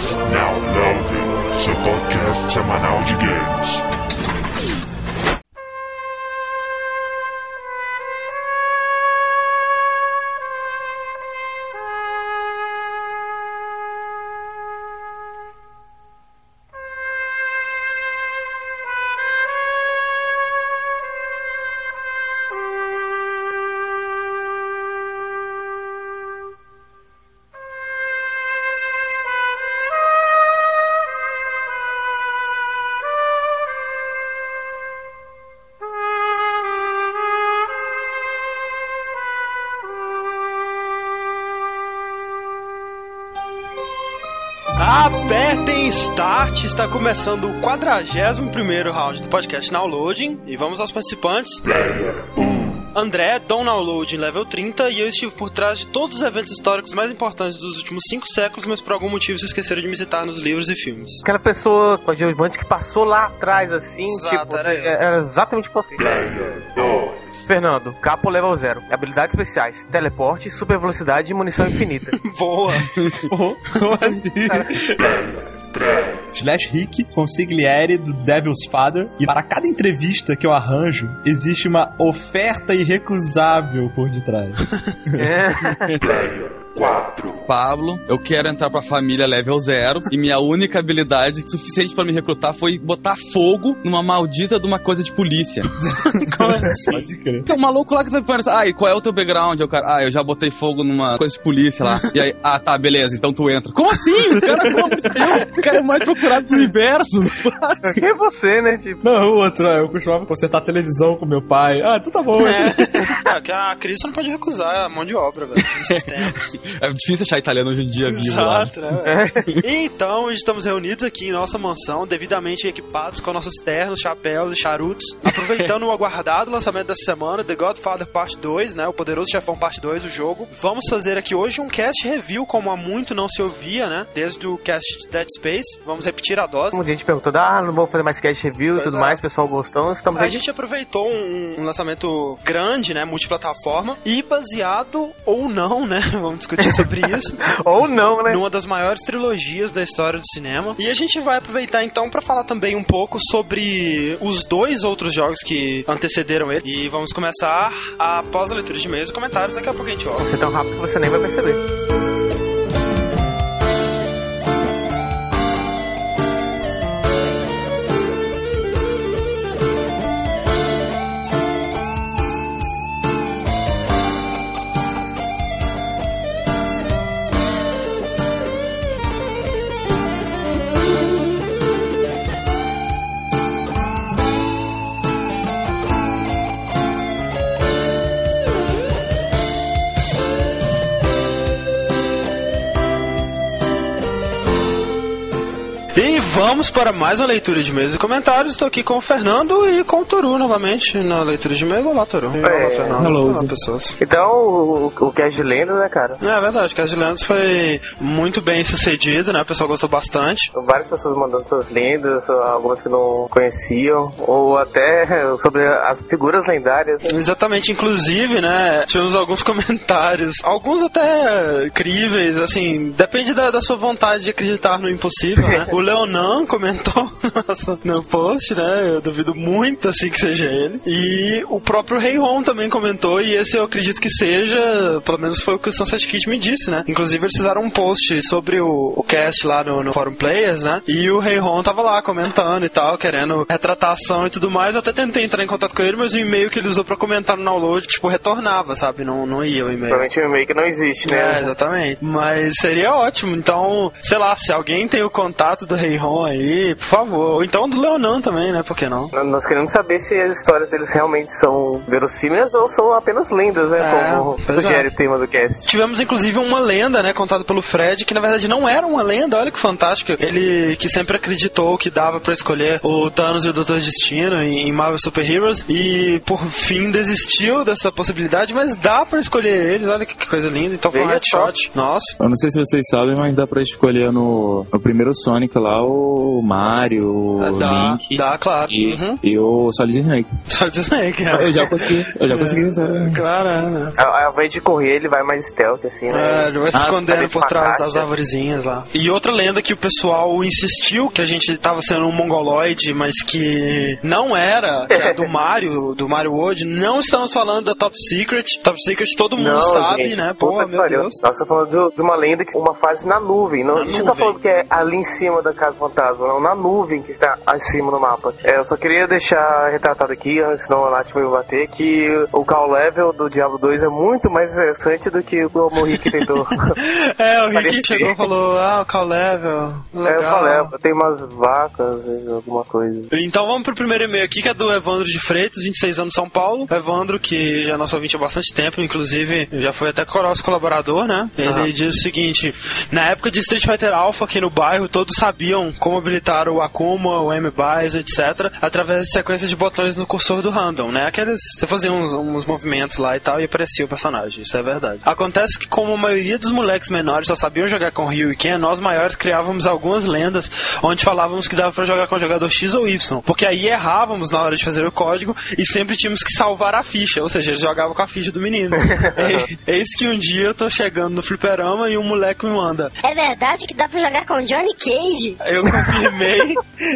Now Loading, seu podcast semanal de games. Start, está começando o 41 round do podcast Downloading e vamos aos participantes. André, Dom Download level 30 e eu estive por trás de todos os eventos históricos mais importantes dos últimos 5 séculos, mas por algum motivo se esqueceram de me citar nos livros e filmes. Aquela pessoa coadjuvante que passou lá atrás, assim, Exato, tipo, era eu. era exatamente possível. Fernando, capo level 0, habilidades especiais, teleporte, super velocidade e munição infinita. Boa! Slash Rick, consigliere do Devil's Father. E para cada entrevista que eu arranjo, existe uma oferta irrecusável por detrás. é. Pablo, eu quero entrar pra família level 0 e minha única habilidade suficiente pra me recrutar foi botar fogo numa maldita de uma coisa de polícia. Pode crer. Tem um maluco lá que tá perguntando, ah, e qual é o teu background? Eu, cara, ah, eu já botei fogo numa coisa de polícia lá. E aí, ah, tá, beleza, então tu entra. Como assim? O cara, de Deus, o cara é o mais procurado do universo. Quem é você, né? Tipo, Não, o outro, eu costumava consertar televisão com meu pai. Ah, então tá bom. É, é que a Cris não pode recusar a mão de obra, velho. tempos. É difícil achar italiano hoje em dia vivo lá. Exato, né? Então, estamos reunidos aqui em nossa mansão, devidamente equipados com nossos ternos, chapéus e charutos, aproveitando o aguardado lançamento dessa semana, The Godfather Parte 2, né? O Poderoso Chefão Parte 2, o jogo. Vamos fazer aqui hoje um cast review, como há muito não se ouvia, né? Desde o cast de Dead Space. Vamos repetir a dose. muita gente perguntou, ah, não vou fazer mais cast review e Pois tudo é. mais, pessoal gostou, estamos A aí. gente aproveitou um, um lançamento grande, né, multiplataforma, e baseado ou não, né, vamos discutir sobre isso, Ou não, né? numa das maiores trilogias da história do cinema. E a gente vai aproveitar então para falar também um pouco sobre os dois outros jogos que antecederam ele. E vamos começar após a leitura de e-mails e comentários, daqui a pouco a gente volta. Você é tão rápido que você nem vai perceber. Vamos para mais uma leitura de e-mails e comentários. Estou aqui com o Fernando e com o Toru novamente na leitura de e-mails. Olá, Toru. Olá, Fernando. hello. Olá, pessoas. Então, o, o cast de lenda, né, cara? É verdade, Cast de Lendas foi muito bem sucedido, né? O pessoal gostou bastante. Várias pessoas mandando suas lendas, algumas que não conheciam, ou até sobre as figuras lendárias. né? Exatamente, inclusive, né? Tivemos alguns comentários, alguns até críveis, assim, depende da, da sua vontade de acreditar no impossível, né? O Leonan comentou no post, né? Eu duvido muito, assim, que seja ele. E o próprio Rei Ron também comentou, e esse eu acredito que seja, pelo menos foi o que o Sunset Kid me disse, né? Inclusive, eles fizeram um post sobre o, o cast lá no, no Forum Players, né? E o Rei Ron tava lá comentando e tal, querendo retratação e tudo mais. Até tentei entrar em contato com ele, mas o e-mail que ele usou pra comentar no download, tipo, retornava, sabe? Não, não ia o e-mail. Provavelmente o e-mail que não existe, É, né? exatamente. Mas seria ótimo. Então, sei lá, se alguém tem o contato do Rei Ron aí, por favor. Ou então do Leonan também, né? Por que não? Nós queremos saber se as histórias deles realmente são verossímeis ou são apenas lendas, né? É, como sugere é. o tema do cast. Tivemos inclusive uma lenda, né, contada pelo Fred, que na verdade não era uma lenda, olha que fantástico. Ele que sempre acreditou que dava pra escolher o Thanos e o Doutor Destino em Marvel Super Heroes e por fim desistiu dessa possibilidade, mas dá pra escolher eles, olha que coisa linda. Então foi um headshot. Nossa. Eu não sei se vocês sabem, mas dá pra escolher no, no primeiro Sonic lá o Mario, o Dá, Link dá, claro. e, Uhum. e o Solid Snake. Solid Snake, é. Eu já consegui, eu já consegui. sabe? Claro, é, né? Ao invés de correr, ele vai mais stealth, assim, É, né? ele vai se Ah, escondendo por trás das arvorezinhas lá. E outra lenda que o pessoal insistiu que a gente tava sendo um mongoloide, mas que não era, que é do Mario, do Mario World. Não estamos falando da Top Secret. Top Secret todo mundo Não, sabe, gente, né? Pô, meu pariu. Deus. Nós estamos falando de, de uma lenda que uma fase na nuvem. Não, Na a gente não nuvem. tá falando que é ali em cima da Casa Fantasma, não. Na nuvem que está acima no mapa. É, eu só queria deixar retratado aqui, senão a Nath vai me bater, que o call level do Diablo 2 é muito mais interessante do que o Morrick tentou. É, o Rick chegou e falou: Ah, o call level. é, o Legal. call level, tem umas vacas, alguma coisa. Então vamos pro primeiro e-mail aqui, que é do Evandro de Freitas, 26 anos, São Paulo. Evandro, que já é nosso ouvinte há bastante tempo, inclusive já foi até nosso colaborador, né? Ele Ah. diz o seguinte: Na época de Street Fighter Alpha aqui no bairro, todos sabiam como habilitar o Akuma, o M-Bais, etc., através de sequências de botões no cursor do random, né? Aqueles. Você fazia uns, uns movimentos lá e tal e aparecia o personagem, isso é verdade. Acontece que, como a maioria dos moleques menores só sabiam jogar com Ryu e Ken, nós maiores criávamos algumas lendas onde falávamos que dava pra jogar com o jogador X ou Y. Porque aí errávamos na hora de fazer o código e sempre tínhamos que salvar a ficha, ou seja, eles jogavam com a ficha do menino. É- Eis que um dia eu tô chegando no fliperama e um moleque me manda. É verdade que dá pra jogar com Johnny Cage? Eu confirmei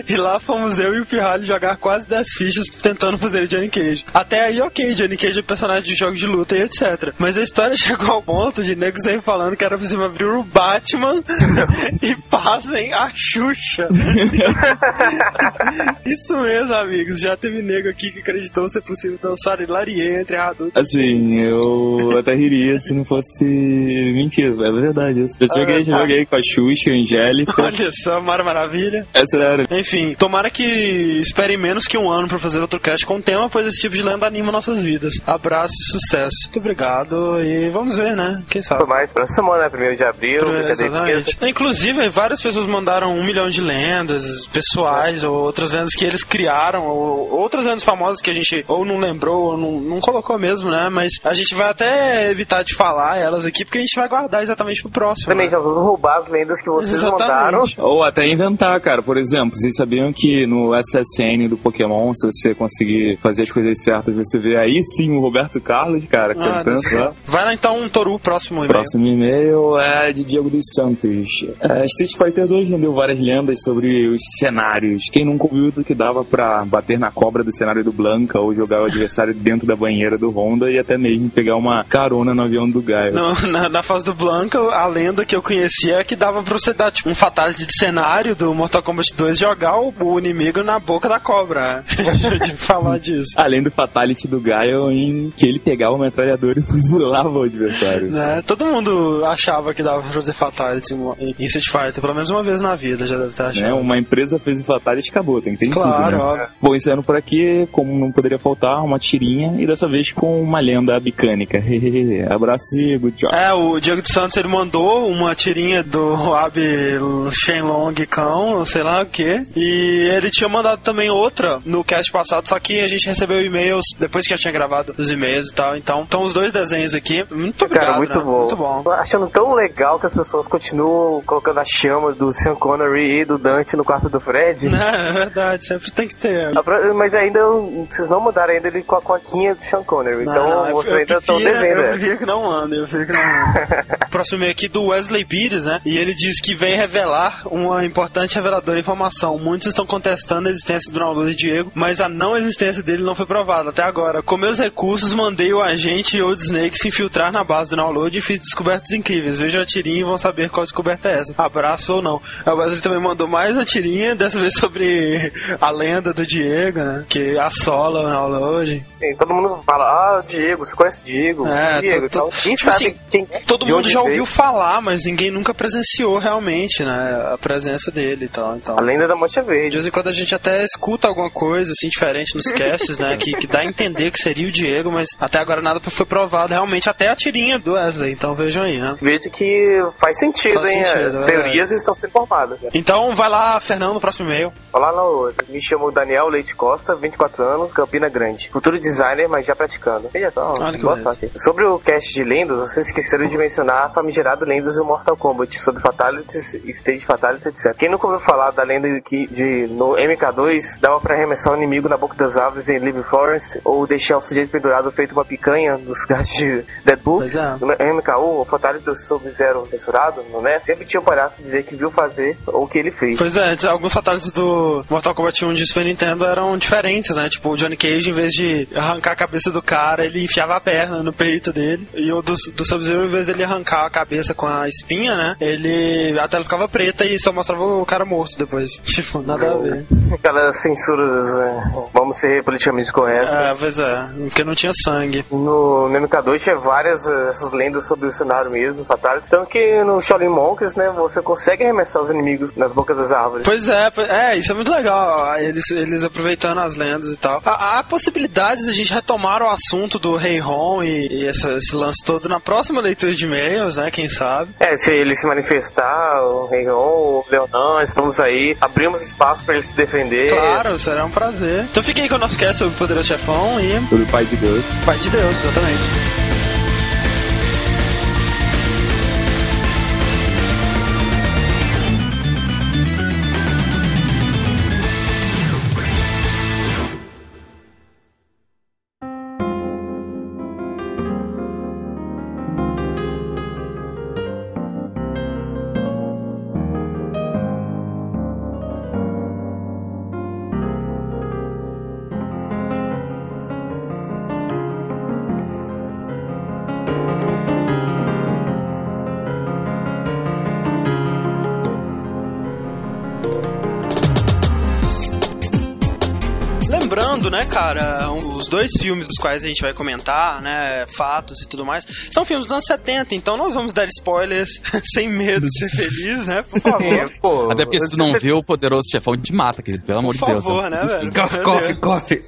e lá fomos eu e o Pirralho jogar quase 10 fichas tentando fazer o Johnny Cage. Até aí, ok, Johnny Cage é personagem de jogo de luta e etc. Mas a história chegou ao ponto de nego sair falando que era possível abrir o Batman e pasmem a Xuxa. Isso mesmo, amigos. Já teve nego aqui que acreditou ser possível dançar Hilarie entre adultos. Assim, eu até riria se não fosse mentira, é verdade isso. Eu joguei, já joguei com a Xuxa, a Angélica, Olha só, Mara Maravilha. Essa era Enfim, tomara que esperem menos que um ano pra fazer outro cast com o tema, pois esse tipo de lenda anima nossas vidas. Abraço e sucesso. Muito obrigado e vamos ver, né? Quem sabe? Tudo mais, próxima semana, né? 1 de abril. Exatamente. Inclusive, várias pessoas mandaram um milhão de lendas pessoais ou outras lendas que eles criaram, ou outras lendas famosas que a gente ou não lembrou ou não, não colocou mesmo, né? Mas a gente vai até evitar de falar elas aqui porque a gente vai guardar exatamente pro próximo. Também né? já vamos roubar as lendas que vocês mandaram. Exatamente. Ou até inventar, cara. Por exemplo, vocês sabiam que no SSN do Pokémon, se você conseguir fazer as coisas certas, você vê aí sim o Roberto Carlos, cara, Ah, cantando. Vai lá então um Toru, próximo e-mail. Próximo e-mail é de Diego dos Santos. É, Street Fighter 2 rendeu várias lendas sobre os cenários. Quem nunca ouviu do que dava pra bater na cobra do cenário do Blanca ou jogar o adversário dentro da banheira do Honda e até mesmo pegar uma carona no avião do Gaio. Não, na, na fase do Blanca, a lenda que eu conhecia é que dava pra você dar tipo, um fatality de cenário do Mortal Kombat 2 e jogar o, o inimigo na boca da cobra. de falar disso. Além do fatality do Gaio em que ele pegava o metralhador e fuzilava o adversário. Né? Todo mundo achava que dava pra fazer fatality em, Street Fighter, pelo menos uma vez na vida, já deve achando. Né? Uma empresa fez o fatality e acabou, tem que ter Claro, tudo, né? Bom, encerrando por aqui, como não poderia faltar, uma tirinha e dessa vez com uma lenda bicânica. Abraço e good job. É, o Diego de Santos ele mandou uma tirinha do Abe Shenlong Sei lá o que. E ele tinha mandado também outra no cast passado, só que a gente recebeu e-mails depois que já tinha gravado os e-mails e tal. Então, estão os dois desenhos aqui. Muito obrigado. Cara, muito né? bom. Muito bom. Tô achando tão legal que as pessoas continuam colocando a chama do Sean Connery e do Dante no quarto do Fred. É, é verdade, sempre tem que ter. Mas ainda vocês não mudaram ainda ele com a coquinha do Sean Connery. então Não, não, eu- vocês eu ainda estão devendo. Eu né? prefiro que não manda, eu prefiro que não manda. Próximo e-mail aqui do Wesley Pires, né? E ele diz que vem revelar uma importante reveladora informação. Muitos estão contestando a existência do download de Diego, mas a não existência dele não foi provada até agora. Com meus recursos, mandei o agente Old Snake se infiltrar na base do download e fiz descobertas incríveis. Vejam a tirinha e vão saber qual descoberta é essa. Abraço ou não. O Wesley também mandou mais uma tirinha, dessa vez sobre a lenda do Diego, né? Que assola o download. Sim, todo mundo fala, ah, Diego, você conhece Diego? É, Diego, to- tipo sabe assim, quem Todo de mundo já veio? ouviu falar, mas ninguém nunca presenciou realmente, né? A presença dele e tal. Então, A lenda da Mancha de Verde. vez em quando a gente até escuta alguma coisa assim diferente nos casts, né? Que, que dá a entender que seria o Diego, mas até agora nada foi provado realmente, até a tirinha do Wesley. Então vejam aí, né? Vejo que faz sentido, Faz hein? sentido, é, é Teorias estão sendo formadas. né? Então vai lá, Fernando, próximo e-mail. Olá, não, me chamo Daniel Leite Costa, 24 anos, Campina Grande. Futuro designer, mas já praticando. Veja só, Olha que boa sorte. Sobre o cast de lendas, vocês esqueceram de mencionar a famigerada lendas do Mortal Kombat sobre Fatalities, Stage Fatalities etc. Quem nunca ouviu falar da lenda que de, no MK2 dava pra arremessar o inimigo na boca das árvores em Living Florence ou deixar o sujeito pendurado feito uma picanha nos gastos de Deadpool? Pois é. No MK1, o Fatality do Sub-Zero censurado, não é? Sempre tinha o palhaço dizer que viu fazer ou que ele fez. Pois é, alguns fatalities do Mortal Kombat 1 de Super Nintendo eram diferentes, né? Tipo, o Johnny Cage, em vez de arrancar a cabeça do cara, ele enfiava a perna no peito dele. E o do, do Sub-Zero, em vez dele arrancar a cabeça com a espinha, né? Ele. A tela ficava preta e só mostrava o cara morto depois. Tipo, nada a ver. Aquelas censuras, né? vamos ser politicamente corretos. É, pois é, porque não tinha sangue. No, no MK2 tinha várias eh, essas lendas sobre o cenário mesmo, Fatality. Tanto que no Shaolin Monks, né, você consegue arremessar os inimigos nas bocas das árvores. Pois é, é, isso é muito legal. Eles, eles aproveitando as lendas e tal. Há, há possibilidades de a gente retomar o assunto do Rei Ron e, e essa- esse lance todo na próxima leitura de e-mails, né? Quem sabe? É, se ele se manifestar, o Rei Ron, o Leonan, estamos aí, abrimos espaço para ele se defender. Claro, será um prazer. Então fiquem aí com o nosso cast sobre o Poderoso Chefão e Sobre o pai de Deus. Pai de Deus, exatamente. Dois filmes dos quais a gente vai comentar, né, fatos e tudo mais, são filmes dos anos 70, então nós vamos dar spoilers sem medo de ser feliz, né, por favor. Pô, Até porque se tu não vê o poderoso chefão, te mata, querido. Pelo amor Por de Deus. favor, né, velho? Coffee, coffee, coffee.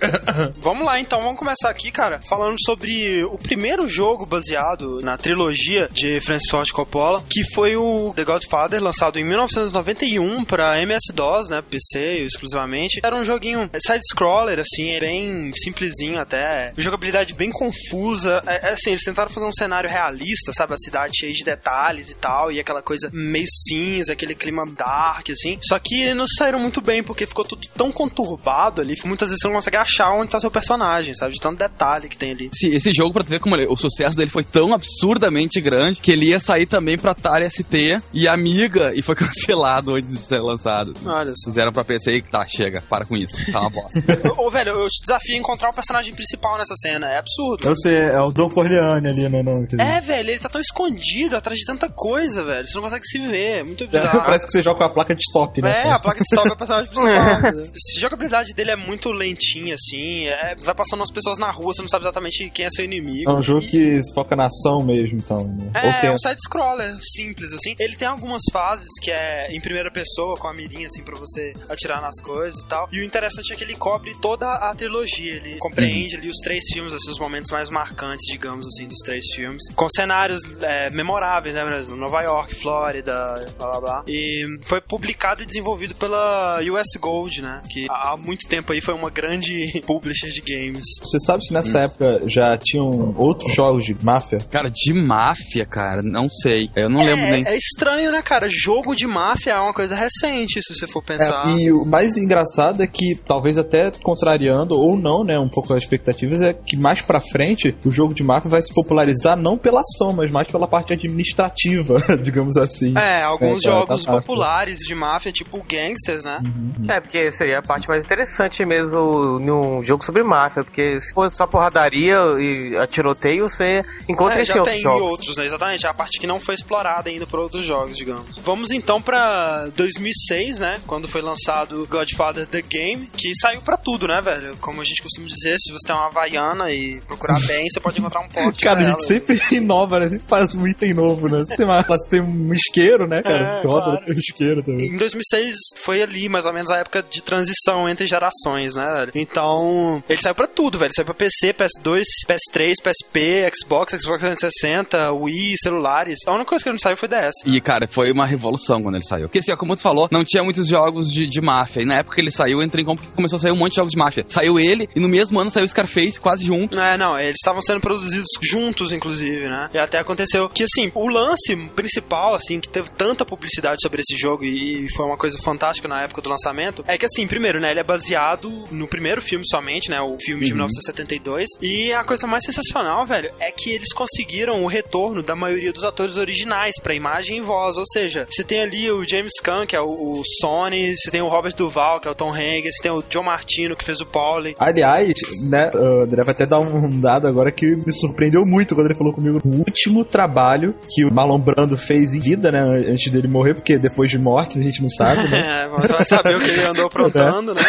Vamos lá, então, vamos começar aqui, cara, falando sobre o primeiro jogo baseado na trilogia de Francis Ford Coppola, que foi o The Godfather, lançado em 1991 para MS-DOS, né, PC exclusivamente. Era um joguinho side-scroller, assim, bem simplesinho até, jogabilidade bem confusa. É, é assim, eles tentaram fazer um cenário realista, sabe, a cidade cheia de detalhes e tal, e aquela coisa meio cinza, aquele clima dark, assim. Só que não saíram muito bem, porque ficou tudo tão conturbado ali, que muitas vezes você não consegue achar onde tá seu personagem, sabe, de tanto detalhe que tem ali. Esse, esse jogo, pra tu ver como ele- o sucesso dele foi tão absurdamente grande que ele ia sair também pra Atari ST e Amiga e foi cancelado antes de ser lançado. Olha só. Fizeram pra PC e tá, chega, para com isso. Tá uma bosta. Ô, velho, eu te desafio a encontrar o personagem principal nessa cena, é absurdo. Eu sei, é o Don Corleone ali no. no quer dizer. É, velho, ele tá tão escondido atrás de tanta coisa, velho. Você não consegue se ver. É muito bizarro. Parece que você joga com a placa de stop, né? É, a placa de stop é o personagem principal. A jogabilidade dele é muito lentinha, assim. é- vai passando umas pessoas na rua, você não sabe exatamente quem é seu inimigo. É um jogo E- que se foca na ação mesmo, então. né? É, tem- é um side-scroller simples, assim. Ele tem algumas fases que é em primeira pessoa, com a mirinha, assim, pra você atirar nas coisas e tal. E o interessante é que ele cobre toda a trilogia. Ele compreende Uhum. ali os três filmes, assim, os momentos mais marcantes, digamos assim, dos três filmes. Com cenários é, memoráveis, né, mesmo? Nova York, Flórida, blá blá blá. E foi publicado e desenvolvido pela US Gold, né? Que há muito tempo aí foi uma grande publisher de games. Você sabe se Hum. nessa época já tinham outros jogos de máfia? Cara, de máfia, cara, não sei. Eu não lembro nem. É, é estranho, né, cara? Jogo de máfia é uma coisa recente, se você for pensar. É, e o mais engraçado é que, talvez até contrariando, ou não, né, um pouco as expectativas, é que mais pra frente o jogo de máfia vai se popularizar não pela ação, mas mais pela parte administrativa, digamos assim. É, alguns É, tá, jogos tá, tá. populares de máfia, tipo Gangsters, né? É, porque seria a parte mais interessante mesmo num jogo sobre máfia, porque se fosse só porradaria e a tiroteio, você encontra É, esse tem jogos. outros, né? Exatamente. É a parte que não foi explorada ainda por outros jogos, digamos. Vamos então pra 2006, né? Quando foi lançado Godfather The Game, que saiu pra tudo, né, velho? Como a gente costuma dizer, se você tem uma Havaiana e procurar bem, você pode encontrar um porte Cara, a gente ela. sempre inova, né? Sempre faz um item novo, né? Você tem, uma, você tem um isqueiro, né, cara? É, roda claro. no isqueiro também. Em 2006 foi ali, mais ou menos, a época de transição entre gerações, né, velho? Então, ele saiu pra tudo, velho. Saiu pra PC, PS2, PS3, PSP, Xbox, Xbox 360, Wii, celulares. A única coisa que não saiu foi DS. E, cara, foi uma revolução quando ele saiu. Porque, assim, ó, como tu falou, não tinha muitos jogos de, de máfia. E na época que ele saiu, eu entrei em compra porque começou a sair um monte de jogos de de máfia. Saiu ele e no mesmo ano saiu Scarface quase junto. É, não, eles estavam sendo produzidos juntos, inclusive, né? E até aconteceu que, assim, o lance principal, assim, que teve tanta publicidade sobre esse jogo e foi uma coisa fantástica na época do lançamento, é que, assim, primeiro, né, ele é baseado no primeiro filme somente, né, o filme de 1972, e a coisa mais sensacional, velho, é que eles conseguiram o retorno da maioria dos atores originais pra imagem e voz, ou seja, você tem ali o James Caan, que é o, o Sony, você tem o Robert Duval, que é o Tom Hanks, você tem o John Martino, que fez o Pauli, Aliás, né, o André vai até dar um dado agora que me surpreendeu muito quando ele falou comigo. O último trabalho que o Marlon Brando fez em vida, né, antes dele morrer, porque depois de morte a gente não sabe, né? É, vai saber o que ele andou aprontando, né?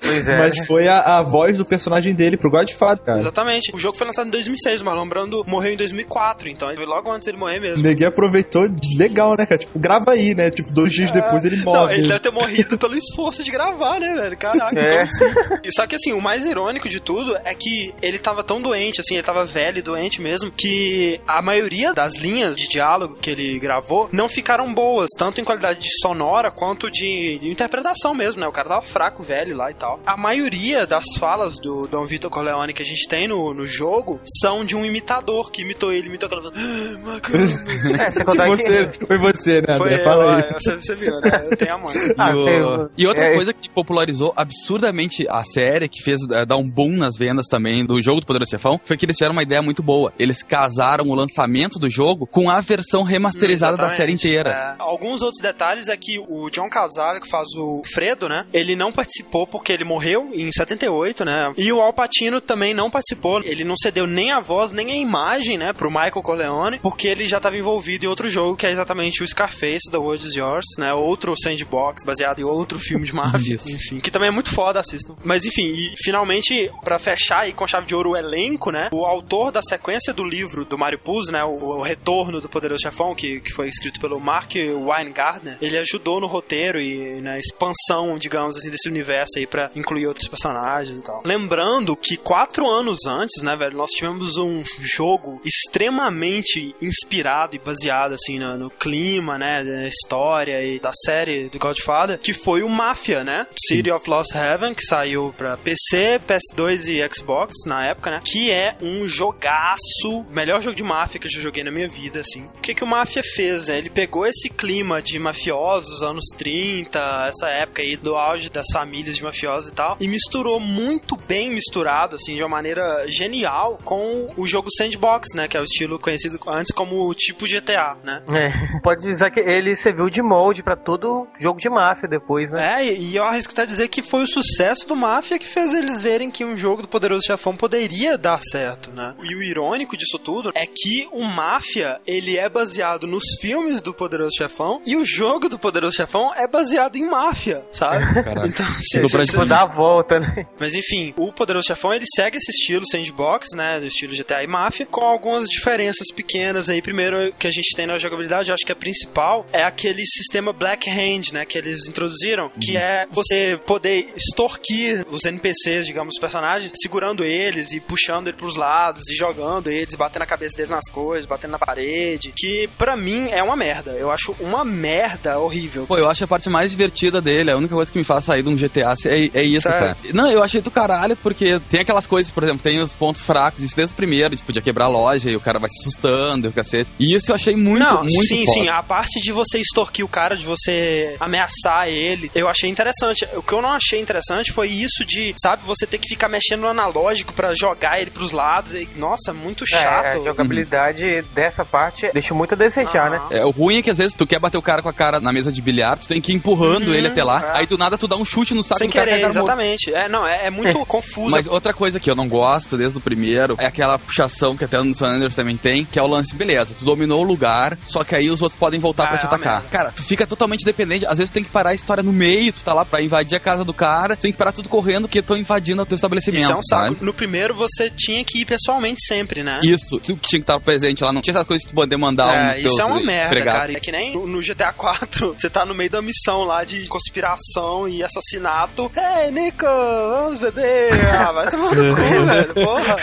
Pois é. Mas foi a, a voz do personagem dele pro Godfather, cara. Exatamente. O jogo foi lançado em 2006, o Marlon Brando morreu em 2004, então foi logo antes dele morrer O mesmo. Neguinho aproveitou de- legal, né, cara? Tipo, grava aí, né? Tipo, dois dias depois ele Não, morre. ele deve ter morrido pelo esforço de gravar, né, velho? Caraca. É. como assim? E Só que assim, o mais irônico de tudo é que ele tava tão doente, assim, ele tava velho e doente mesmo, que a maioria das linhas de diálogo que ele gravou não ficaram boas, tanto em qualidade de sonora quanto de, de interpretação mesmo, né? O cara tava fraco, velho lá e tal. A maioria das falas do Dom Vitor Corleone que a gente tem no, no jogo são de um imitador que imitou ele, imitou aquela voz. "Ah, Macarena." É, você que... foi você, né, Foi eu, Fala aí. é, você, você viu, né? Eu tenho a mãe. Ah, e, o- e outra é, coisa que popularizou absurdamente a série, que fez eh, dar um boom nas vendas também do jogo do Poderoso Chefão, foi que eles tiveram uma ideia muito boa. Eles casaram o lançamento do jogo com a versão remasterizada da série Exatamente. inteira. É. Alguns outros detalhes é que o John Casale, que faz o Fredo, né? Ele não participou porque ele morreu em 78, né? E o Al Pacino também não participou. Ele não cedeu nem a voz, nem a imagem, né? Pro Michael Corleone, porque ele já estava envolvido em outro jogo, que é exatamente o Scarface, The World Is Yours, né? Outro sandbox, baseado em outro filme de máfia. Enfim, que também é muito foda, assistam. Mas enfim, e finalmente, pra fechar aí com chave de ouro o elenco, né? O autor da sequência do livro do Mario Puzo, né? O, o Retorno do Poderoso Chefão, que, que foi escrito pelo Mark Weingardner, ele ajudou no roteiro e na expansão, digamos assim, desse universo aí pra incluir outros personagens e tal. Lembrando que quatro anos antes, né, velho, nós tivemos um jogo extremamente inspirado e baseado, assim, no, no clima, né, da história e da série do Godfather, que foi o Mafia, né? City of Lost Heaven, que saiu pra PC, PS2 e Xbox na época, né? Que é um jogaço, melhor jogo de máfia que eu já joguei na minha vida, assim. O que que o Mafia fez, né? Ele pegou esse clima de mafiosos, anos 30, essa época aí do auge das famílias de mafiosos e tal, e misturou muito bem misturado, assim, de uma maneira genial com o jogo sandbox, né? Que é o estilo conhecido antes como o tipo GTA, né? É, pode dizer que ele serviu de molde pra todo jogo de máfia depois, né? É, e eu arrisco até dizer que foi o sucesso do Mafia que fez eles verem que um jogo do Poderoso Chefão poderia dar certo, né? E o irônico disso tudo é que o Mafia, ele é baseado nos filmes do Poderoso Chefão e o jogo do Poderoso Chefão é baseado em Máfia, sabe? Caraca. Então, assim, Tipo, dá a volta, né? mas enfim, o Poderoso Chefão ele segue esse estilo sandbox, né? Do estilo GTA e Máfia, com algumas diferenças pequenas aí. Primeiro que a gente tem na jogabilidade, eu acho que a principal é aquele sistema Black Hand, né? Que eles introduziram, que é você poder extorquir os NPCs, digamos, os personagens, segurando eles e puxando eles pros lados e jogando eles, batendo a cabeça deles nas coisas, batendo na parede. Que pra mim é uma merda. Eu acho uma merda horrível. Pô, eu acho a parte mais divertida dele, a única coisa que me faz sair de um GTA é, é isso, Sério? cara. Não, eu achei do caralho, porque tem aquelas coisas, por exemplo, tem os pontos fracos, isso desde o primeiro, de podia quebrar a loja e o cara vai se assustando e o cacete. E isso eu achei muito, Não, muito sim, foda. sim. A parte de você extorquir o cara, de você ameaçar ele, eu achei interessante. O que eu não achei interessante foi isso de, sabe, você ter que ficar mexendo no analógico pra jogar ele pros lados. E, nossa, muito É, chato. a jogabilidade dessa parte deixa muito a desejar, né? Aham. É, o ruim é que às vezes tu quer bater o cara com a cara na mesa de bilhar, tu tem que ir empurrando Uhum, ele até lá, é. aí do nada tu dá um chute no saco Sem do cara querer, o cara exatamente. É, não, é, é muito confuso. Mas outra coisa que eu não gosto desde o primeiro é aquela puxação que até no San Andreas também tem, que é o lance, beleza, tu dominou o lugar, só que aí os outros podem voltar Ah, pra te é uma atacar. merda. Cara, tu fica totalmente dependente, às vezes tu tem que parar a história no meio, tu tá lá pra invadir a casa do cara, tu tem que parar tudo correndo porque estão invadindo o teu estabelecimento, Isso é um saco. sabe? No primeiro você tinha que ir pessoalmente sempre, né? Isso, tu tinha que estar presente lá, não tinha essa coisa de tu poder mandar um É, dos isso é uma merda, cara. É que nem no GTA 4, você tá no meio da missão lá de conspiração e assassinato. Ei, Nico, vamos beber. Ah, vai tomar no cu, velho, porra.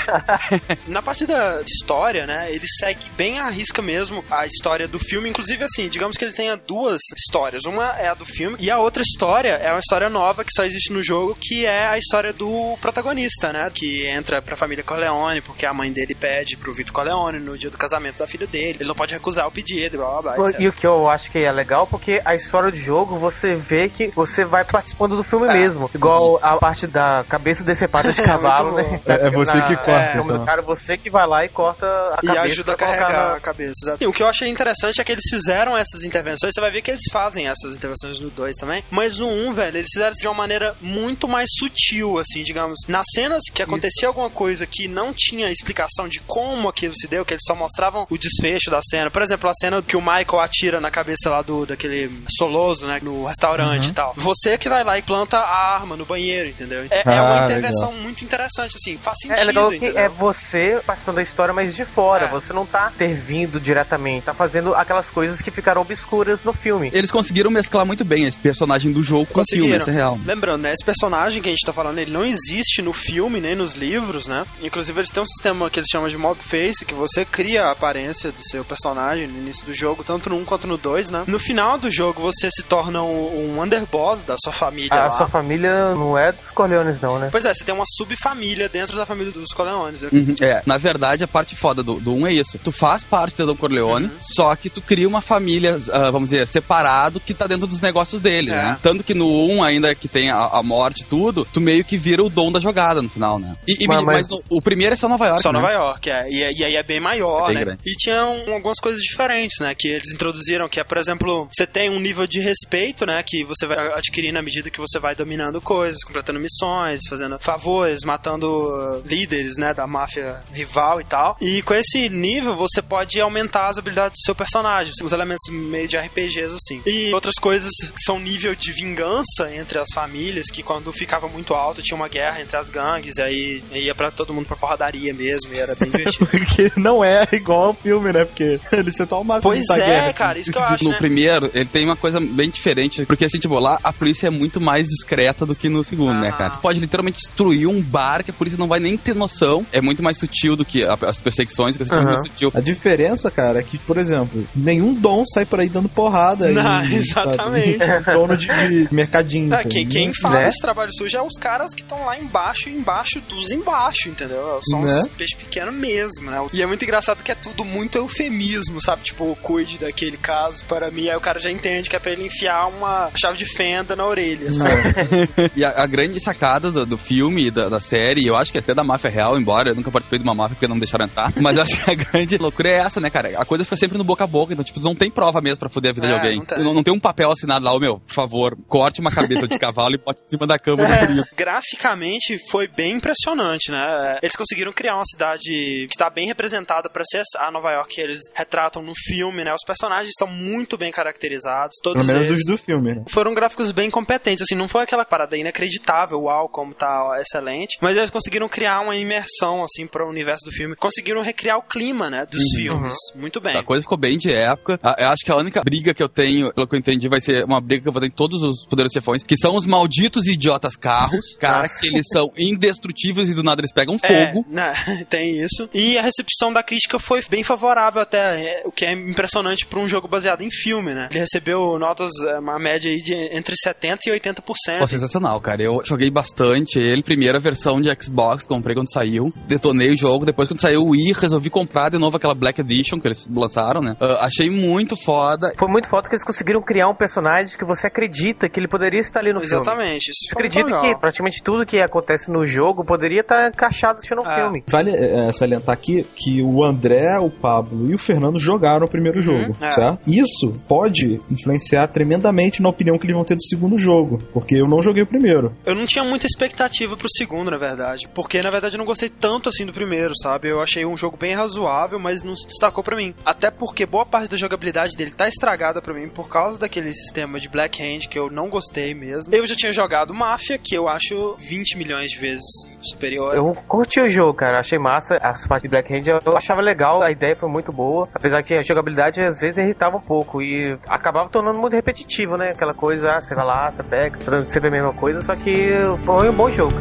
Na parte da história, né, ele segue bem à risca mesmo a história do filme. Inclusive, assim, digamos que ele tenha duas histórias. Uma é a do filme e a outra história é uma história nova que só existe no jogo, que é a história do protagonista, né? Que entra pra família Corleone porque a mãe dele pede pro Vitor Corleone no dia do casamento da filha dele. Ele não pode recusar o pedido, blá blá blá. etc. E o que eu acho que é legal, porque a história do jogo, você vê que você vai participando do filme mesmo. Igual a parte da cabeça decepada de cavalo, Muito né? É- é você que corta, É, então. cara, você que vai lá e corta a E cabeça. ajuda a carregar na- a cabeça. exato. E o que eu achei interessante é que eles fizeram essas intervenções. Você vai ver que eles fazem essas intervenções no 2 também. Mas no 1, velho, eles fizeram de uma maneira muito mais sutil, assim, digamos. Nas cenas que acontecia alguma coisa que não tinha explicação de como aquilo se deu, que eles só mostravam o desfecho da cena. Por exemplo, a cena que o Michael atira na cabeça lá do daquele soloso, né? No restaurante e tal. Você que vai lá e planta a arma no banheiro, entendeu? É, é uma Ah, intervenção muito interessante, assim. Faz sentido. É legal que entendeu? é você participando da história, mas de fora. É. Você não tá intervindo diretamente, tá fazendo aquelas coisas que ficaram obscuras no filme. Eles conseguiram mesclar muito bem esse personagem do jogo com o filme, isso é real. Lembrando, né, esse personagem que a gente tá falando, ele não existe no filme, nem nos livros, né? Inclusive, eles têm um sistema que eles chamam de mob face, que você cria a aparência do seu personagem no início do jogo, tanto no 1 quanto no 2, né? No final do jogo, você se torna um, um underboss da sua família A lá. sua família não é dos Corleones, não, né? Pois é, você tem uma subfamília dentro da família dos Corleones. Uhum, É, na verdade, a parte foda do, do 1 é isso. Tu faz parte Don Corleone, Uhum. só que tu cria uma família, ah, vamos dizer, separado que tá dentro dos negócios dele, É. né? Tanto que no 1, ainda que tem a, a morte e tudo, tu meio que vira o dom da jogada no final, né? E, e Mas- mas, no- o primeiro é só Nova York, Só né? Nova York, é. E, e aí é bem maior, É bem né? grande. E tinham algumas coisas diferentes, né? Que eles introduziram, que é, por exemplo, você tem um nível de respeito, né? Que você vai adquirir na medida que você vai dominando coisas, completando missões, fazendo favores, matando líderes, né? Da máfia rival e tal. E com esse nível, você pode aumentar as habilidades do seu personagem, os elementos meio de RPGs, assim. E outras coisas que são nível de vingança entre as famílias, que quando ficava muito alto, tinha uma guerra entre as gangues, e aí ia pra todo mundo pra porradaria mesmo, e era bem divertido. Porque não é igual ao filme, né? Porque eles tentam ao máximo Pois é, guerra. cara, isso que eu acho, No né? primeiro, ele tem uma coisa bem diferente, porque assim, tipo, lá a polícia é muito mais discreta do que no segundo, né, Ah. cara? Tu pode literalmente destruir um bar que a polícia não vai nem ter noção. É muito mais sutil do que a- as perseguições, que é muito sutil. A diferença, cara, é que, por exemplo, nenhum dom sai por aí dando porrada. Não, em, exatamente. sabe, dono de, de mercadinho. Tá, pô. quem, quem faz Né? esse trabalho sujo é os caras que estão lá embaixo, embaixo dos embaixo, entendeu? São Né? os peixes pequenos mesmo, né? E é muito engraçado que é tudo muito eufemismo, sabe? Tipo, cuide daquele caso para mim, aí o cara já entende que é pra ele enfiar uma chave de fenda na orelha, sabe? E a, a grande sacada do, do filme e da, da série, eu acho que até da máfia real, embora eu nunca participei de uma máfia porque não me deixaram entrar, mas eu acho que a grande loucura é essa, né, cara? A coisa fica sempre no boca a boca, então, tipo, não tem prova mesmo pra foder a vida É, de alguém. não tem. Não, não tem um papel assinado lá, ô meu, por favor, corte uma cabeça de cavalo e bote em cima da cama É. do frio. Graficamente foi bem impressionante, né? Eles conseguiram criar uma cidade que está bem representada para ser a Nova York que eles retratam no filme, né? Os personagens estão muito bem caracterizados, todos Pelo menos eles. os do filme, né? Foram gráficos bem competentes, assim, não foi aquela parada inacreditável, uau, como tá excelente, mas eles conseguiram criar uma imersão, assim, para o universo do filme. Conseguiram recriar o clima, né, dos filmes. Muito bem. A coisa ficou bem de época. A- Eu acho que a única briga que eu tenho, pelo que eu entendi, vai ser uma briga que eu vou ter em todos os poderes chefões, que são os malditos idiotas carros. Cara, que eles são indestrutíveis e do nada eles pegam fogo. É, né, tem isso. E a recepção da crítica foi bem favorável até, é, o que é impressionante para um jogo baseado em filme, né? Ele recebeu notas, é, uma média aí de entre 70% e 80%. Pô, sensacional, cara. Eu joguei bastante ele. Primeira versão de Xbox, comprei quando saiu. Detonei o jogo. Depois, quando saiu o Wii, resolvi comprar de novo aquela Black Edition que eles lançaram, né? Ah, achei muito foda. Foi muito foda que eles conseguiram criar um personagem que você acredita que ele poderia estar ali no filme. Exatamente. Isso Você acredita que praticamente tudo que acontece no jogo poderia estar encaixado assistindo o É. filme. Vale é, salientar aqui que o André, o Pablo e o Fernando jogaram o primeiro jogo, é. certo? Isso pode influenciar tremendamente na opinião que eles vão ter do segundo jogo, porque eu não joguei o primeiro. Eu não tinha muita expectativa pro segundo, na verdade. Porque, na verdade, eu não gostei tanto assim do primeiro, sabe? Eu achei um jogo bem razoável, mas não se destacou pra mim. Até porque boa parte da jogabilidade dele tá estragada pra mim por causa daquele sistema de Black Hand que eu não gostei mesmo. Eu já tinha jogado Mafia, que eu acho 20 milhões de vezes superior. Eu curti o jogo, cara. Achei massa. As partes de Black Hand eu achava legal, a ideia foi muito boa. Apesar que a jogabilidade às vezes irritava um pouco e acabava tornando muito repetitivo, né? Aquela coisa, ah, você vai lá, você pega, sempre a mesma coisa, só que foi um bom jogo.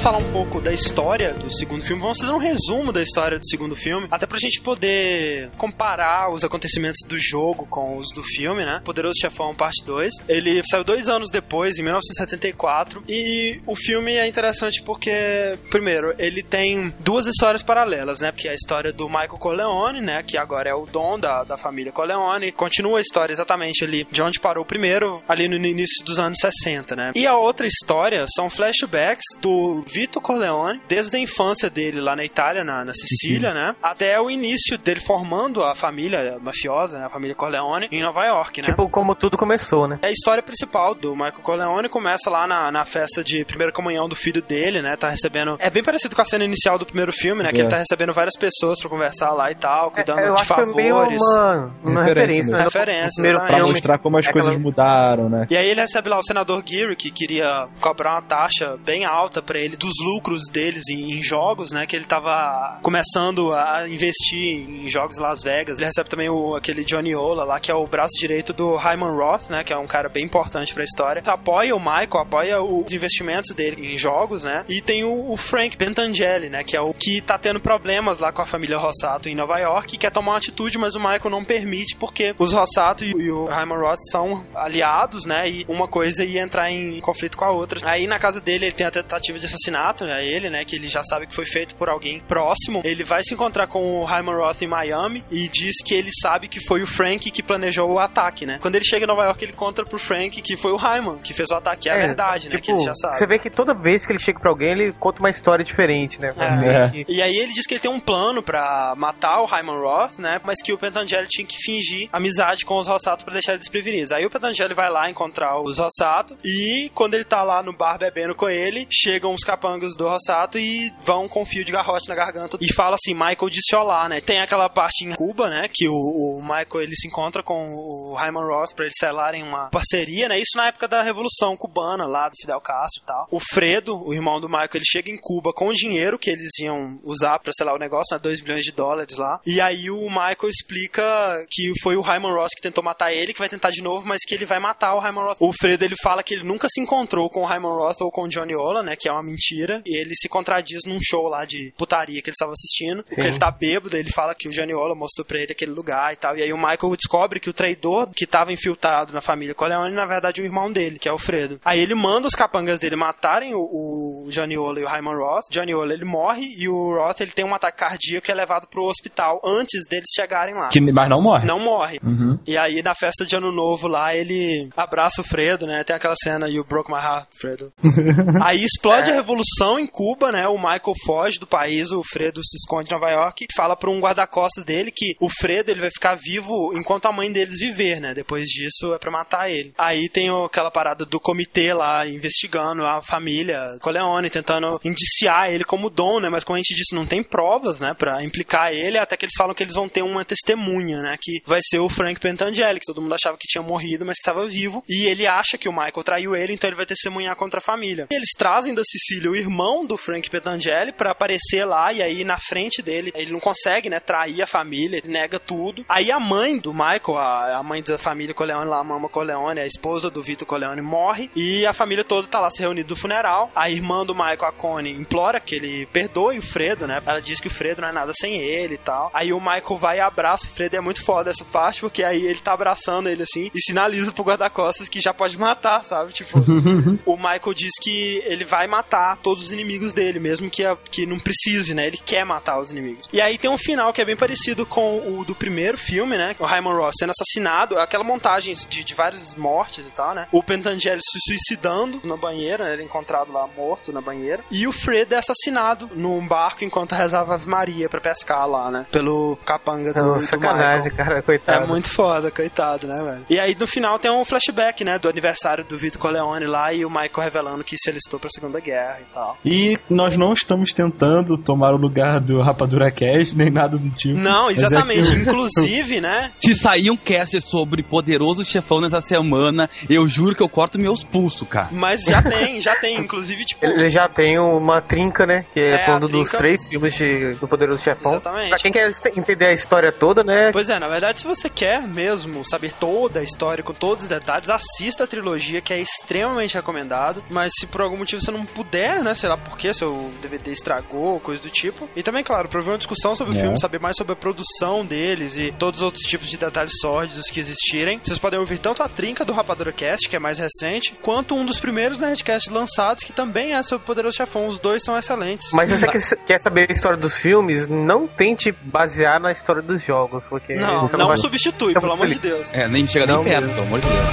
Falar um pouco da história do segundo filme. Vamos fazer um resumo da história do segundo filme, até pra gente poder comparar os acontecimentos do jogo com os do filme, né? Poderoso Chefão Parte 2. Ele saiu dois anos depois, em 1974, e o filme é interessante porque, primeiro, ele tem duas histórias paralelas, né? Porque é a história do Michael Corleone, né? Que agora é o dom da, da família Corleone. Continua a história exatamente ali de onde parou o primeiro, ali no início dos anos 60, né? E a outra história são flashbacks do Vito Corleone, desde a infância dele lá na Itália, na, na Sicília, né? Até o início dele formando a família mafiosa, né? A família Corleone, em Nova York, né? Tipo, como tudo começou, né? É a história principal do Michael Corleone começa lá na, na festa de primeira comunhão do filho dele, né? Tá recebendo. É bem parecido com a cena inicial do primeiro filme, né? Que É. ele tá recebendo várias pessoas pra conversar lá e tal, cuidando É, eu de acho que é meio favores. uma, uma Referência referência, né? Referência, primeiro exatamente. Pra mostrar como as é coisas aquela- mudaram, né? E aí ele recebe lá o senador Geary, que queria cobrar uma taxa bem alta pra ele dos lucros deles em, em jogos, né? Que ele tava começando a investir em jogos em Las Vegas. Ele recebe também o, aquele Johnny Ola lá, que é o braço direito do Hyman Roth, né? Que é um cara bem importante pra história. Apoia o Michael, apoia os investimentos dele em jogos, né? E tem o, o Frank Bentangeli, né? Que é o que tá tendo problemas lá com a família Rossato em Nova York e quer tomar uma atitude, mas o Michael não permite porque os Rossato e, e o Hyman Roth são aliados, né? E uma coisa ia entrar em conflito com a outra. Aí na casa dele ele tem a tentativa de assassinato, né? Ele, né? Que ele já sabe que foi feito por alguém próximo. Ele vai se encontrar com o Hyman Roth em Miami e diz que ele sabe que foi o Frank que planejou o ataque, né? Quando ele chega em Nova York, ele conta pro Frank que foi o Hyman que fez o ataque. É, a verdade, né? Tipo, Que ele já sabe. você vê que toda vez que ele chega pra alguém, ele conta uma história diferente, né? É. E- E aí ele diz que ele tem um plano pra matar o Hyman Roth, né? Mas que o Pentangeli tinha que fingir amizade com os Rossato pra deixar eles desprevenidos. Aí o Pentangeli vai lá encontrar os Rossato e quando ele tá lá no bar bebendo com ele, chegam os capangas do Rossato e vão com fio de garrote na garganta e fala assim, Michael disse olá, né? Tem aquela parte em Cuba, né? Que o, o Michael ele se encontra com o Hyman Roth pra eles selarem uma parceria, né? Isso na época da Revolução Cubana, lá do Fidel Castro e tal. O Fredo, o irmão do Michael, ele chega em Cuba com o dinheiro que eles iam usar pra selar o negócio, né? 2 bilhões de dólares lá. E aí o Michael explica que foi o Hyman Roth que tentou matar ele, que vai tentar de novo, mas que ele vai matar o Hyman Roth. O Fredo, ele fala que ele nunca se encontrou com o Hyman Roth ou com o Johnny Ola, né? Que é uma mentira. E ele se contradiz num show lá de putaria que ele estava assistindo. Porque ele tá bêbado, ele fala que o Ola mostrou pra ele aquele lugar e tal. E aí o Michael descobre que o traidor que tava infiltrado na família Corleone, na verdade, é o irmão dele, que é o Fredo. Aí ele manda os capangas dele matarem o, o Ola e o Hyman Roth. Ola, ele morre e o Roth, ele tem um ataque cardíaco e é levado pro hospital antes deles chegarem lá. Que, mas não morre. Não morre. Uhum. E aí, na festa de ano novo lá, ele abraça o Fredo, né? Tem aquela cena, You broke my heart, Fredo. aí explode a revolução em Cuba, né? O Michael foge do país, o Fredo se esconde em Nova York e fala pra um guarda-costas dele que o Fredo ele vai ficar vivo enquanto a mãe deles viver, né? Depois disso é pra matar ele. Aí tem aquela parada do comitê lá investigando a família Coleone, tentando indiciar ele como dom, né? Mas como a gente disse, não tem provas, né? Pra implicar ele, até que eles falam que eles vão ter uma testemunha, né? Que vai ser o Frank Pentangeli, que todo mundo achava que tinha morrido, mas que estava vivo. E ele acha que o Michael traiu ele, então ele vai testemunhar contra a família. E eles trazem da Sicília o irmão do Frank Pentangeli pra aparecer lá, e aí na frente dele, ele não consegue, né? Trair a família, ele nega tudo. Aí a mãe do Michael, a, a mãe da família Corleone lá, a Mama Corleone, a esposa do Vitor Corleone, morre, e a família toda tá lá se reunindo no funeral. A irmã do Michael, a Connie, implora que ele perdoe o Fredo, né? Ela diz que o Fredo não é nada sem ele e tal. Aí o Michael vai e abraça o Fredo, é muito foda essa parte, porque aí ele tá abraçando ele assim e sinaliza pro guarda-costas que já pode matar, sabe? Tipo, o Michael diz que ele vai matar todos os inimigos dele, mesmo que, que não precise, né? Ele quer matar os inimigos. E aí tem um final que é bem parecido com o do primeiro filme, né? O Hyman Ross sendo assassinado, aquela montagem de, de várias mortes e tal, né? O Pentangeli se suicidando na banheira, né? Ele é encontrado lá morto na banheira. E o Fred é assassinado num barco enquanto rezava Ave Maria pra pescar lá, né? Pelo capanga do, Não, sacanagem, cara, É coitado. muito foda, coitado, né, velho? E aí no final tem um flashback, né, do aniversário do Vitor Corleone lá e o Michael revelando que se alistou pra Segunda Guerra e tal. E nós não estamos tentando tomar o lugar do Rapadura Cash, nem nada do tipo. Não, é exatamente. que o- Inclusive, né? Se sair um cast sobre Poderoso Chefão nessa semana, eu juro que eu corto meus pulsos, cara. Mas já tem, já tem. Inclusive, tipo. Ele já tem uma trinca, né? Que é, É, falando dos três filmes de, do Poderoso Chefão. Exatamente. Pra quem quer entender a história toda, né? Pois é, na verdade, se você quer mesmo saber toda a história com todos os detalhes, assista a trilogia, que é extremamente recomendado. Mas se por algum motivo você não puder, né? Sei lá por que seu DVD estragou, coisa do tipo. E também, claro, pra ver uma discussão sobre o É. filme, saber mais sobre a produção deles e todos os outros tipos de detalhes sórdidos que existirem. Vocês podem ouvir tanto a trinca do Rapadura Cast, que é mais recente, quanto um dos primeiros Nerdcasts lançados, que também é sobre o Poderoso Chefão. Os dois são excelentes. Mas se você quer, quer saber a história dos filmes, não tente basear na história dos jogos, porque Não, não vai- substitui, Fica pelo amor de. Deus. É, nem chega nem Não perto, mesmo. pelo amor de Deus.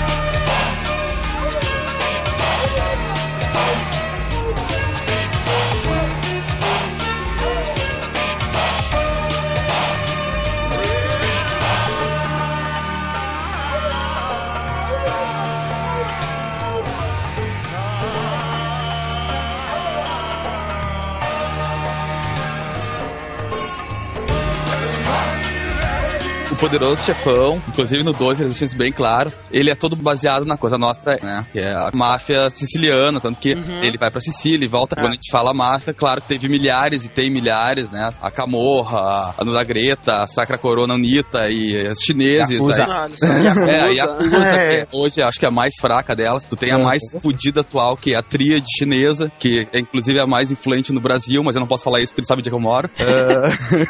Poderoso Chefão, inclusive no 12 eles deixam isso bem claro, ele é todo baseado na coisa nossa, né? Que é a máfia siciliana, tanto que Uhum. ele vai pra Sicília e volta. É. Quando a gente fala máfia, claro que teve milhares e tem milhares, né? A Camorra, a Nuda Greta, a Sacra Corona Unita e os chineses. Yakuza. aí- Ah, só, é, a Yakuza. Yakuza, É. que hoje acho que é a mais fraca delas. Tu tem a É. mais fodida atual, que é a tríade chinesa, que é inclusive a mais influente no Brasil, mas eu não posso falar isso porque ele sabe onde é que eu moro. É,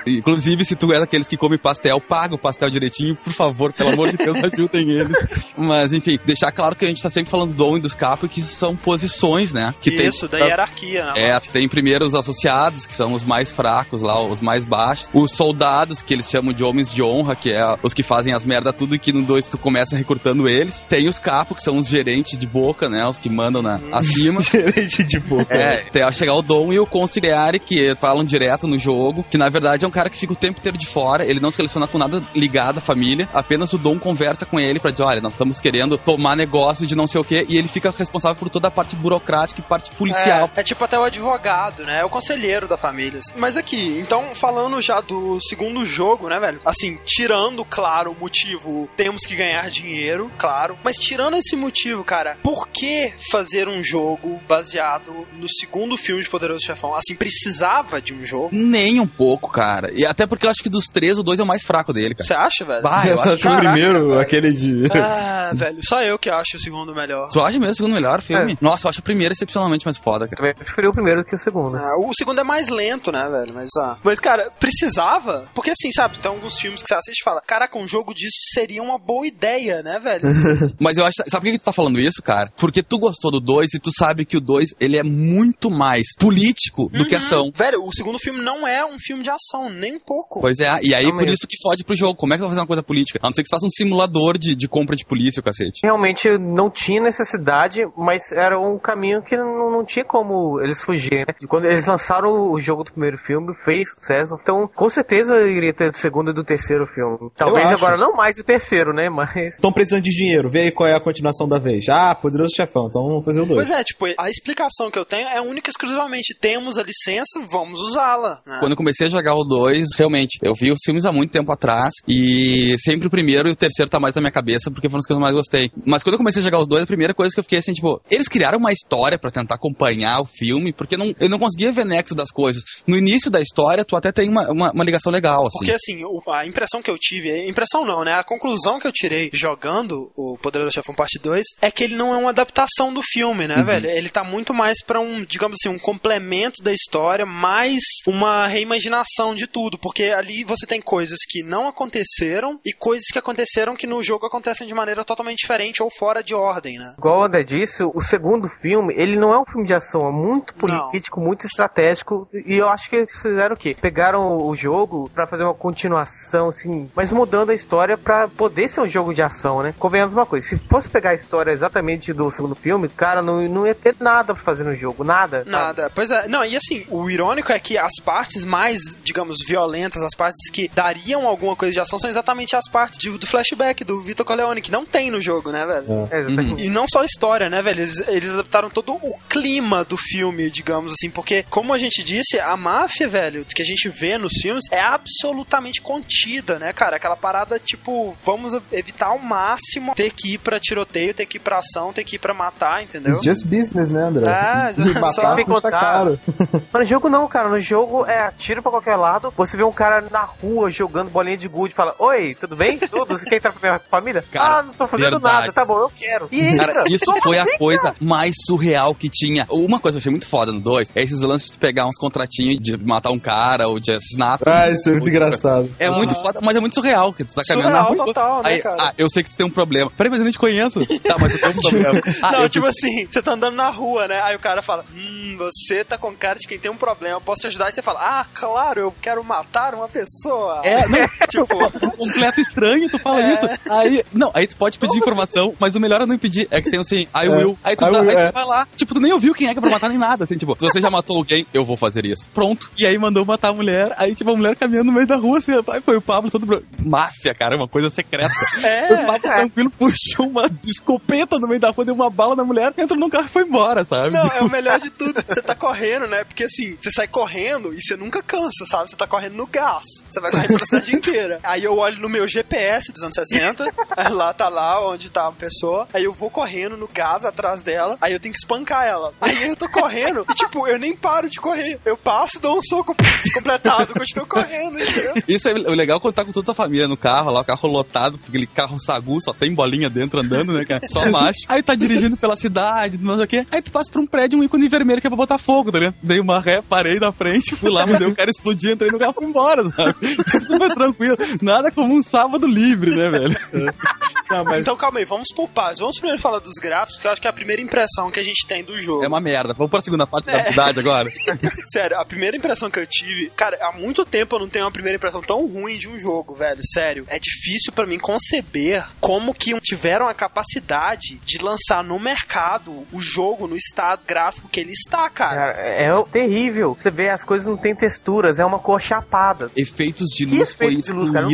inclusive, se tu é daqueles que come pastel, paga o pastel direitinho, por favor, pelo amor de Deus, ajudem ele. Mas, enfim, deixar claro que a gente tá sempre falando do dom e dos capos, que são posições, né? Que tem Isso, da hierarquia, né? é, tem primeiro os associados, que são os mais fracos lá, os mais baixos. Os soldados, que eles chamam de homens de honra, que é os que fazem as merda tudo e que no 2 tu começa recrutando eles. Tem os capos, que são os gerentes de boca, né? Os que mandam na, acima. Gerente de boca. É, até chegar o Dom e o Conciliare, que falam direto no jogo, que na verdade é um cara que fica o tempo inteiro de fora, ele não se relaciona com nada ligado à família, apenas o Dom conversa com ele pra dizer, olha, nós estamos querendo tomar negócio de não sei o que, e ele fica responsável por toda a parte burocrática e parte policial. É, é tipo até o advogado, né? É o conselheiro da família. assim. Mas aqui, então, falando já do segundo jogo, né, velho? Assim, tirando, claro, o motivo, temos que ganhar dinheiro, claro. Mas tirando esse motivo, cara, por que fazer um jogo baseado no segundo filme de Poderoso Chefão? Assim, precisava de um jogo? Nem um pouco, cara. E até porque eu acho que dos três, o dois é o mais fraco dele, cara. Você acha, velho? Bah, eu Só acho que o primeiro, velho. aquele de. Ah, velho, só eu que acho o segundo melhor. Tu acha mesmo o segundo melhor filme? Nossa, eu acho o primeiro excepcionalmente mais foda, cara. Também preferi o primeiro do que o segundo. Ah, o segundo é mais lento, né, velho? Mas, ah. Mas, cara, precisava? Porque assim, sabe, tem alguns filmes que você assiste e fala, caraca, um jogo disso seria uma boa ideia, né, velho? Mas eu acho. Sabe por que tu tá falando isso, cara? Porque tu gostou do 2 e tu sabe que o 2 ele é muito mais político do que Uhum. ação. Velho, o segundo filme não é um filme de ação, nem um pouco. Pois é, e aí Não por mesmo. isso que fode pro jogo. Como é que vai fazer uma coisa política? A não ser que você faça um simulador de, de compra de polícia, o cacete. Realmente não tinha necessidade, mas era um caminho que não, não tinha como eles fugirem. Né? Quando eles lançaram o jogo do primeiro filme, fez sucesso. Então, com certeza iria ter do segundo e do terceiro filme. Talvez agora não mais o terceiro, né? Mas. Estão precisando de dinheiro. Vê aí qual é a continuação da vez. Ah, Poderoso Chefão. Então vamos fazer o dois. Pois é, tipo, a explicação que eu tenho é única e exclusivamente. Temos a licença, vamos usá-la. né? Quando eu comecei a jogar o 2, realmente, eu vi os filmes há muito tempo atrás e sempre o primeiro e o terceiro tá mais na minha cabeça porque foram os que eu mais gostei. Mas quando eu comecei a jogar os dois, a primeira coisa que eu fiquei assim, tipo, eles criaram uma história pra tentar acompanhar o filme, porque não, eu não conseguia ver nexo das coisas. No início da história, tu até tem uma, uma, uma ligação legal, assim. Porque assim, a impressão que eu tive, impressão não, né? A conclusão que eu tirei jogando o Poderoso Chefão Parte 2 é que ele não é uma adaptação do filme, né, Uhum. velho? Ele tá muito mais pra um, digamos assim, um complemento da história, mais uma reimaginação de tudo, porque ali você tem coisas que não aconteceram e coisas que aconteceram que no jogo acontecem de maneira totalmente diferente ou fora de ordem, né? Igual o André disse, o segundo filme, ele não é um filme de ação, é muito Não. político, muito estratégico. E eu acho que eles fizeram o quê? Pegaram o jogo pra fazer uma continuação, assim, mas mudando a história pra poder ser um jogo de ação, né? Convenhamos uma coisa, se fosse pegar a história exatamente do segundo filme, cara, não, não ia ter nada pra fazer no jogo, nada. sabe? Nada. Pois é. Não, e assim, o irônico é que as partes mais, digamos, violentas, as partes que dariam alguma coisa de ação, são exatamente as partes de- do flashback do Vitor Corleone, que não tem no jogo, né, velho? É, exatamente. E não só a história, né, velho? Eles, eles adaptaram todo o clima do filme, digamos assim, porque, como a gente disse, a máfia, velho, que a gente vê nos filmes, é absolutamente contida, né, cara? Aquela parada, tipo, vamos evitar ao máximo ter que ir pra tiroteio, ter que ir pra ação, ter que ir pra matar, entendeu? Just business, né, André? É, E matar só- custa contar- caro. Mas no jogo não, cara. No jogo é tiro pra qualquer lado. Você vê um cara na rua jogando bolinha de gude fala, oi, tudo bem? Tudo? Você quer entrar pra minha família? Cara, ah, não tô fazendo verdade. nada, tá bom, eu quero. E entra. Cara, isso foi a assim, coisa mais surreal que tinha. Uma coisa que eu achei muito foda no 2 é esses lances de pegar uns contratinhos de matar um cara ou de assassinato. Ah, isso é muito engraçado. É muito foda, mas é muito surreal. Que tu tá caminhando Surreal na rua. total, né, aí, cara? Ah, eu sei que tu tem um problema. Peraí, mas eu nem te conheço. tá, mas eu tenho um problema. Ah, não, eu tipo preciso- assim, você tá andando na rua, né? Aí o cara fala, hum, você tá com cara de quem tem um problema, posso te ajudar? E você fala, ah, claro, eu quero matar uma pessoa. É, não, tipo, completo estranho, tu fala É. isso. Aí, não, aí tu pode pedir informação, mas o melhor é não pedir. É que tem assim, I É, will. Aí tu, I dá- will, aí tu é. vai lá. Tipo, tu nem ouviu quem é que é pra matar nem nada. Assim, tipo, se você já matou alguém, eu vou fazer isso. Pronto. E aí mandou matar a mulher. Aí, tipo, a mulher caminhando no meio da rua, assim, aí foi o Pablo todo. bro- Máfia, cara, uma coisa secreta. É. Foi o Pablo tranquilo, puxou uma escopeta no meio da rua, deu uma bala na mulher, entrou num carro e foi embora, sabe? Não, é o melhor de tudo. Você tá correndo, né? Porque assim, você sai correndo e você nunca cansa, sabe? Você tá correndo no gás. Você vai correndo pela cidade inteira. Aí eu olho no meu GPS dos anos 60, aí lá tá lá onde tá a pessoa. Aí eu vou correndo no gás atrás dela, aí eu tenho que espancar ela. Aí eu tô correndo e, tipo, eu nem paro de correr. Eu passo, dou um soco completado, continuo correndo, entendeu? Isso é o legal quando tá com toda a família no carro, lá o carro lotado, aquele carro sagu, só tem bolinha dentro andando, né, cara? Só macho. Aí tá dirigindo pela cidade, não sei o quê. Aí tu passa por um prédio, um ícone vermelho que é pra botar fogo, tá ligado? Dei uma ré, parei na frente, fui lá, mandei o cara explodir, entrei no carro e fui embora, sabe? Super tranquilo. Nada como um sábado livre, né, velho? Não, mas Então calma aí, vamos por partes. Vamos primeiro falar dos gráficos, que eu acho que é a primeira impressão que a gente tem do jogo. É uma merda. Vamos pra segunda parte da cidade agora. Sério, a primeira impressão que eu tive, cara, há muito tempo eu não tenho uma primeira impressão tão ruim de um jogo, velho. Sério, é difícil pra mim conceber como que tiveram a capacidade de lançar no mercado o jogo no estado gráfico que ele está, cara. É é terrível. Você vê, as coisas não tem texturas, é uma cor chapada. Efeitos de luz foi de luz, cara?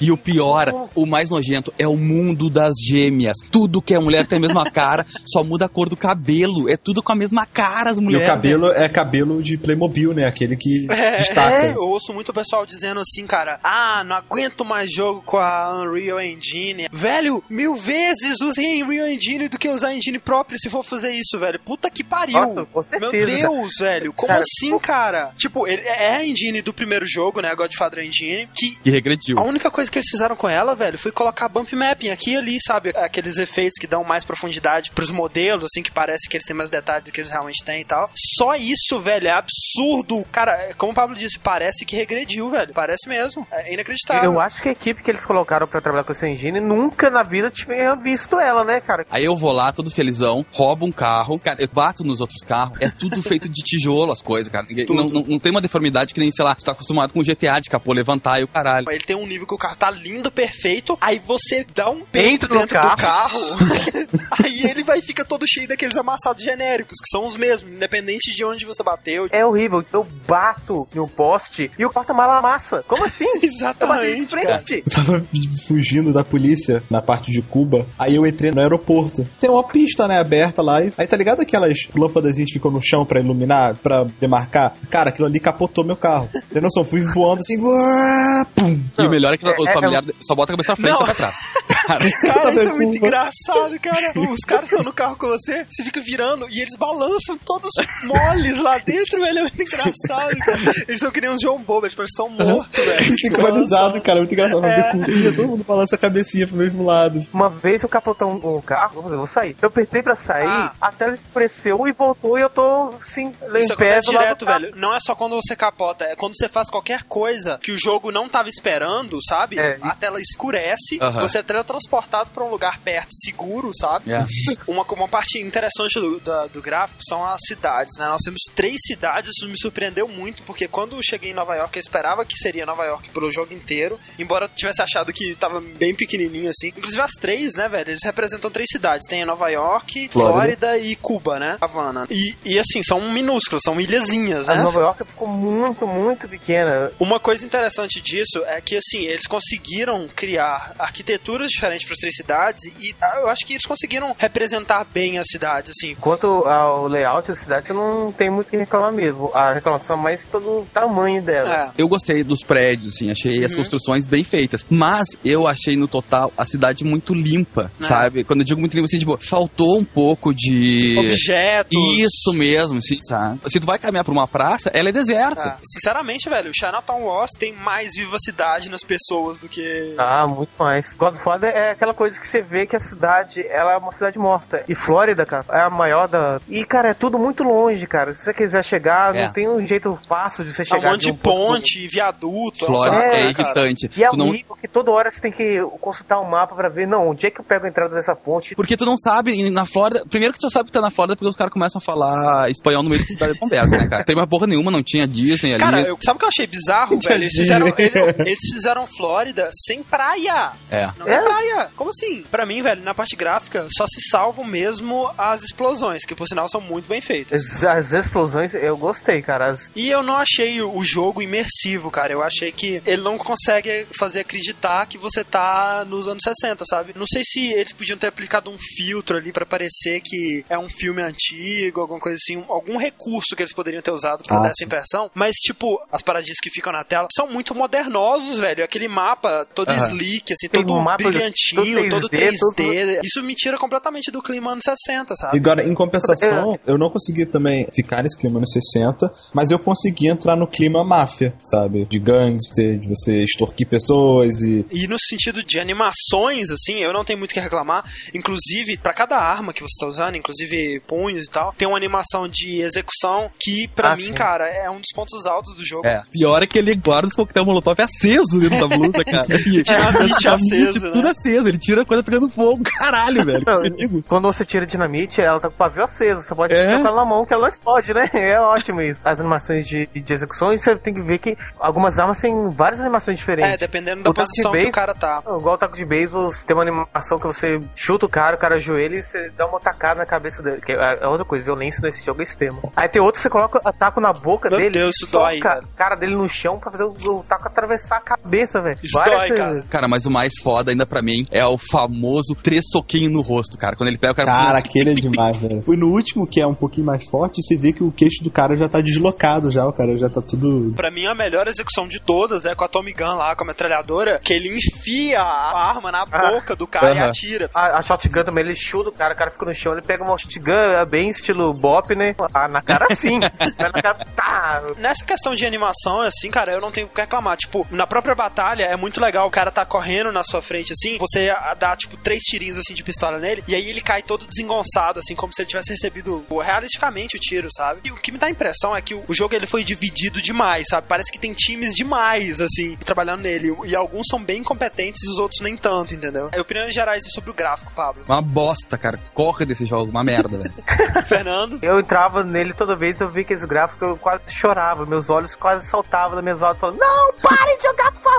E o pior, o mais nojento, é o mundo das gêmeas. Tudo que é mulher tem a mesma cara, só muda a cor do cabelo. É tudo com a mesma cara, as e o mulheres. cabelo é cabelo de Playmobil, né? Aquele que É, destaca. eu ouço muito o pessoal dizendo assim, cara, ah, não aguento mais jogo com a Unreal Engine. Velho, mil vezes usem Unreal Engine do que usar Engine próprio se for fazer isso, velho. Puta que pariu. Nossa, com certeza. Meu Deus, velho. Como Cara, assim, cara? Tipo, ele é a engine do primeiro jogo, né? A Godfather Engine, que Que regrediu. A única coisa que eles fizeram com ela, velho, foi colocar bump mapping aqui e ali, sabe? Aqueles efeitos que dão mais profundidade pros modelos, assim, que parece que eles têm mais detalhes do que eles realmente têm e tal. Só isso, velho, é absurdo. Cara, é, como o Pablo disse, parece que regrediu, velho. Parece mesmo. É inacreditável. Eu acho que a equipe que eles colocaram pra trabalhar com essa engine nunca na vida tinha visto ela, né, cara? Aí eu vou lá, todo felizão, roubo um carro, cara, eu bato nos outros carros, é tudo feito de tijolo as coisas, cara. Não, não, não tem uma deformidade que nem, sei lá, tu tá acostumado com GTA de capô levantar e o caralho. Ele tem um nível que o carro tá lindo, perfeito. Aí você dá um peito Dentro do dentro do carro. aí ele vai fica todo cheio daqueles amassados genéricos, que são os mesmos, independente de onde você bateu. É horrível. Eu bato em um poste e o porta-mala amassa. Como assim? Eu Exatamente, frente. Eu tava fugindo da polícia na parte de Cuba. Aí eu entrei no aeroporto. Tem uma pista, né, aberta lá. E... Aí tá ligado aquelas lâmpadas que ficam no chão pra iluminar, pra demarcar? Cara, aquilo ali capotou meu carro. Tem noção? Fui voando assim. uá, Pum. e o melhor é que é- os é- familiares só botam a cabeça pra frente Não. e pra trás. Cara, Tá isso é muito engraçado, cara. Os caras estão no carro com você, você fica virando e eles balançam todos moles lá dentro, velho. É muito engraçado, cara. Eles são que nem uns João Bobo, eles parecem estão mortos, velho. Sincronizado, cara. Muito engraçado. É. Fazer curvinha, todo mundo balança a cabecinha pro mesmo lado. Uma vez eu capotou um, um carro, eu vou sair. Eu apertei pra sair, Ah. a tela escureceu e voltou e eu tô sim, lá Isso em pé acontece do lado direto, velho. Não é só quando você capota, é quando você faz qualquer coisa que o jogo não tava esperando, sabe? É. A tela escurece, Aham. você é teletransportado pra um lugar perto, seguro, sabe? É. Uma, uma parte interessante do, da- do gráfico são as cidades, né? Nós temos três cidades, isso me surpreendeu muito, porque quando eu cheguei em Nova York, eu esperava que seria Nova York pelo jogo inteiro, embora eu tivesse achado que tava bem pequenininho assim. Inclusive as três, né, velho? Eles representam três cidades. Tem Nova York, Flórida. Flórida e Cuba, né? Havana. E, e assim, são minúsculas, são ilhazinhas, A né? Nova York ficou muito, muito pequena. Uma coisa interessante disso é que, assim, eles conseguiram criar arquiteturas diferente para as três cidades e ah, eu acho que eles conseguiram representar bem a cidade, assim. Quanto ao layout da cidade, eu não tenho muito o que reclamar mesmo. A reclamação é mais pelo tamanho dela. É. Eu gostei dos prédios, assim, achei as Uhum. construções bem feitas. Mas eu achei no total a cidade muito limpa, É. sabe? Quando eu digo muito limpa, assim, tipo, faltou um pouco de. Objetos. Isso mesmo, assim, sabe? Se tu vai caminhar por uma praça, ela é deserta. Ah, sinceramente, velho, o Chinatown Wars tem mais vivacidade nas pessoas do que. Ah, muito mais. Godfather é aquela coisa que você vê que a cidade, ela é uma cidade morta. E Flórida, cara, é a maior da... E, cara, é tudo muito longe, cara. Se você quiser chegar, É. não tem um jeito fácil de você É chegar. um monte de um ponto ponte, viaduto. Flórida É, é, cara. irritante. E é Tu não- horrível que toda hora você tem que consultar o mapa pra ver, não, onde é que eu pego a entrada dessa ponte? Porque tu não sabe, na Flórida. Primeiro que tu sabe que tá na Flórida porque os caras começam a falar espanhol no meio da cidade de conversa, né, cara? Tem uma porra nenhuma, não tinha Disney ali. Cara, eu, sabe o que eu achei bizarro, velho? Eles fizeram, eles, eles fizeram Flórida sem praia. É. Não é? É? praia. Como assim? Pra mim, velho, na parte gráfica, só se salvam mesmo as explosões, que por sinal são muito bem feitas. As, as explosões, eu gostei, cara. As- E eu não achei o jogo imersivo, cara. Eu achei que ele não consegue fazer acreditar que você tá nos anos 60, sabe? Não sei se eles podiam ter aplicado um filtro ali pra parecer que é um filme antigo, alguma coisa assim, algum recurso que eles poderiam ter usado pra Ah, dar essa impressão. Mas, tipo, as paradinhas que ficam na tela são muito modernosos, velho. Aquele mapa todo Aham. sleek, assim, Tem todo um mapa brilhantinho, todo todo 3D, 3D. Isso me tira completamente do clima anos 60, sabe? Agora, em compensação, eu não consegui também ficar nesse clima nos 60, mas eu consegui entrar no clima máfia, sabe? De gangster, de você extorquir pessoas e. E no sentido de animações, assim, eu não tenho muito o que reclamar. Inclusive, pra cada arma que você tá usando, inclusive punhos e tal, tem uma animação de execução que, pra Ah, mim, sim. cara, é um dos pontos altos do jogo. É. Pior é que ele guarda os coquetel molotov aceso dentro da blusa, cara. E, aceso, dinamite, né? tudo aceso. Ele tira a coisa pegando fogo. Caralho, velho. Não, Que. Quando você tira dinamite, ela tá com o pavio aceso. Você pode É? ela na mão que ela explode, né? É ótimo isso. As animações de, de execuções, você tem que ver que algumas armas têm várias animações diferentes. É, dependendo da O de posição que base- o cara tá. Igual o taco de beisebol, você tem uma animação que você chuta o cara, o cara ajoelha e você dá uma tacada na cabeça dele. Que é é outra coisa, violência nesse jogo é extrema. Aí tem outro que você coloca o taco na boca Meu dele. Deus, isso soca dói, velho. a cara dele no chão pra fazer o, o taco atravessar a cabeça, velho. Isso dói, cara. Cara, mas o mais foda ainda pra mim é o famoso três soquinhos no rosto, cara. Quando ele pega o cara. Cara, aquele é demais, velho. Fui no último, que é um pouquinho mais forte, você vê que o queixo do cara já tá deslocado já, o cara já tá tudo. Pra mim, a melhor execução de todas é com a Tommy Gun lá, com a metralhadora, que ele enfia a arma na Ah. boca do cara e atira. A, a shotgun também, ele chuta o cara, o cara fica no chão, ele pega uma shotgun é bem estilo bop, né? Ah, na cara sim. Na cara, tá. Nessa questão de animação, assim, cara, eu não tenho o que reclamar. Tipo, na própria batalha é muito legal. O cara tá correndo na sua frente, assim, você dá, tipo, três tirinhos, assim, de pistola nele, e aí ele cai todo desengonçado, assim, como se ele tivesse recebido realisticamente o tiro, sabe? E o que me dá a impressão é que o, jogo, ele foi dividido demais, sabe? Parece que tem times demais, assim, trabalhando nele. E alguns são bem competentes e os outros nem tanto, entendeu? É opiniões gerais sobre o gráfico, Pablo. Uma bosta, cara. Corre desse jogo, uma merda, velho. Fernando? Eu entrava nele toda vez, eu vi aqueles gráficos, eu quase chorava, meus olhos quase saltavam da minha olhos falando, não, pare de jogar, por favor!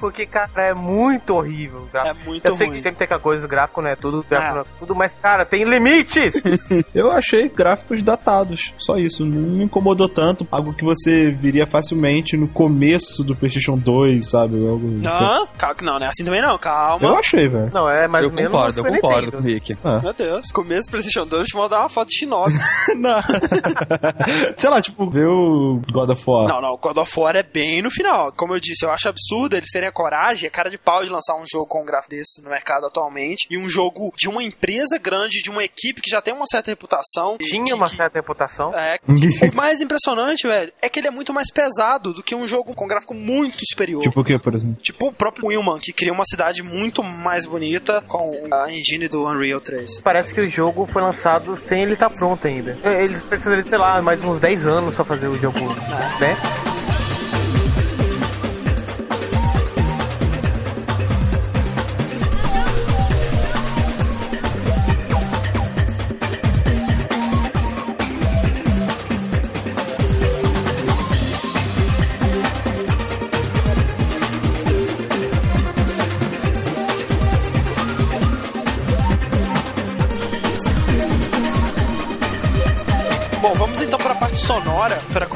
Porque, cara, é muito horrível. o gráfico. É muito eu sei ruim. que sempre tem aquela coisa do gráfico, né? Tudo, gráfico, Ah. é tudo, mas, cara, tem limites! Eu achei gráficos datados, só isso. Não me incomodou tanto. Algo que você viria facilmente no começo do PlayStation 2, sabe? Algo, Não, calma, não, não é assim também não, calma. Eu achei, velho. não, é mais eu ou menos. concordo, eu no Super concordo com o. Rick. Meu Deus, começo do PlayStation 2, deixa eu mandar uma foto de Shinobi. Não. Sei lá, tipo, ver o God of War. não, não, o God of War é bem no final. Como eu disse, eu acho absurdo eles terem a coragem, a cara de pau de lançar um jogo com um gráfico desse no mercado atualmente. E um jogo de uma empresa grande, de uma equipe que já tem uma certa reputação. Tinha que- uma que- certa reputação. É. O mais impressionante, velho, é que ele é muito mais pesado do que um jogo com gráfico muito superior. tipo o que, por exemplo? Tipo o próprio Willman, que cria uma cidade muito mais bonita com a engine do Unreal 3. Parece que o jogo foi lançado sem ele estar pronto ainda. É, Eles precisariam de, sei lá, mais uns 10 anos pra fazer o jogo, né?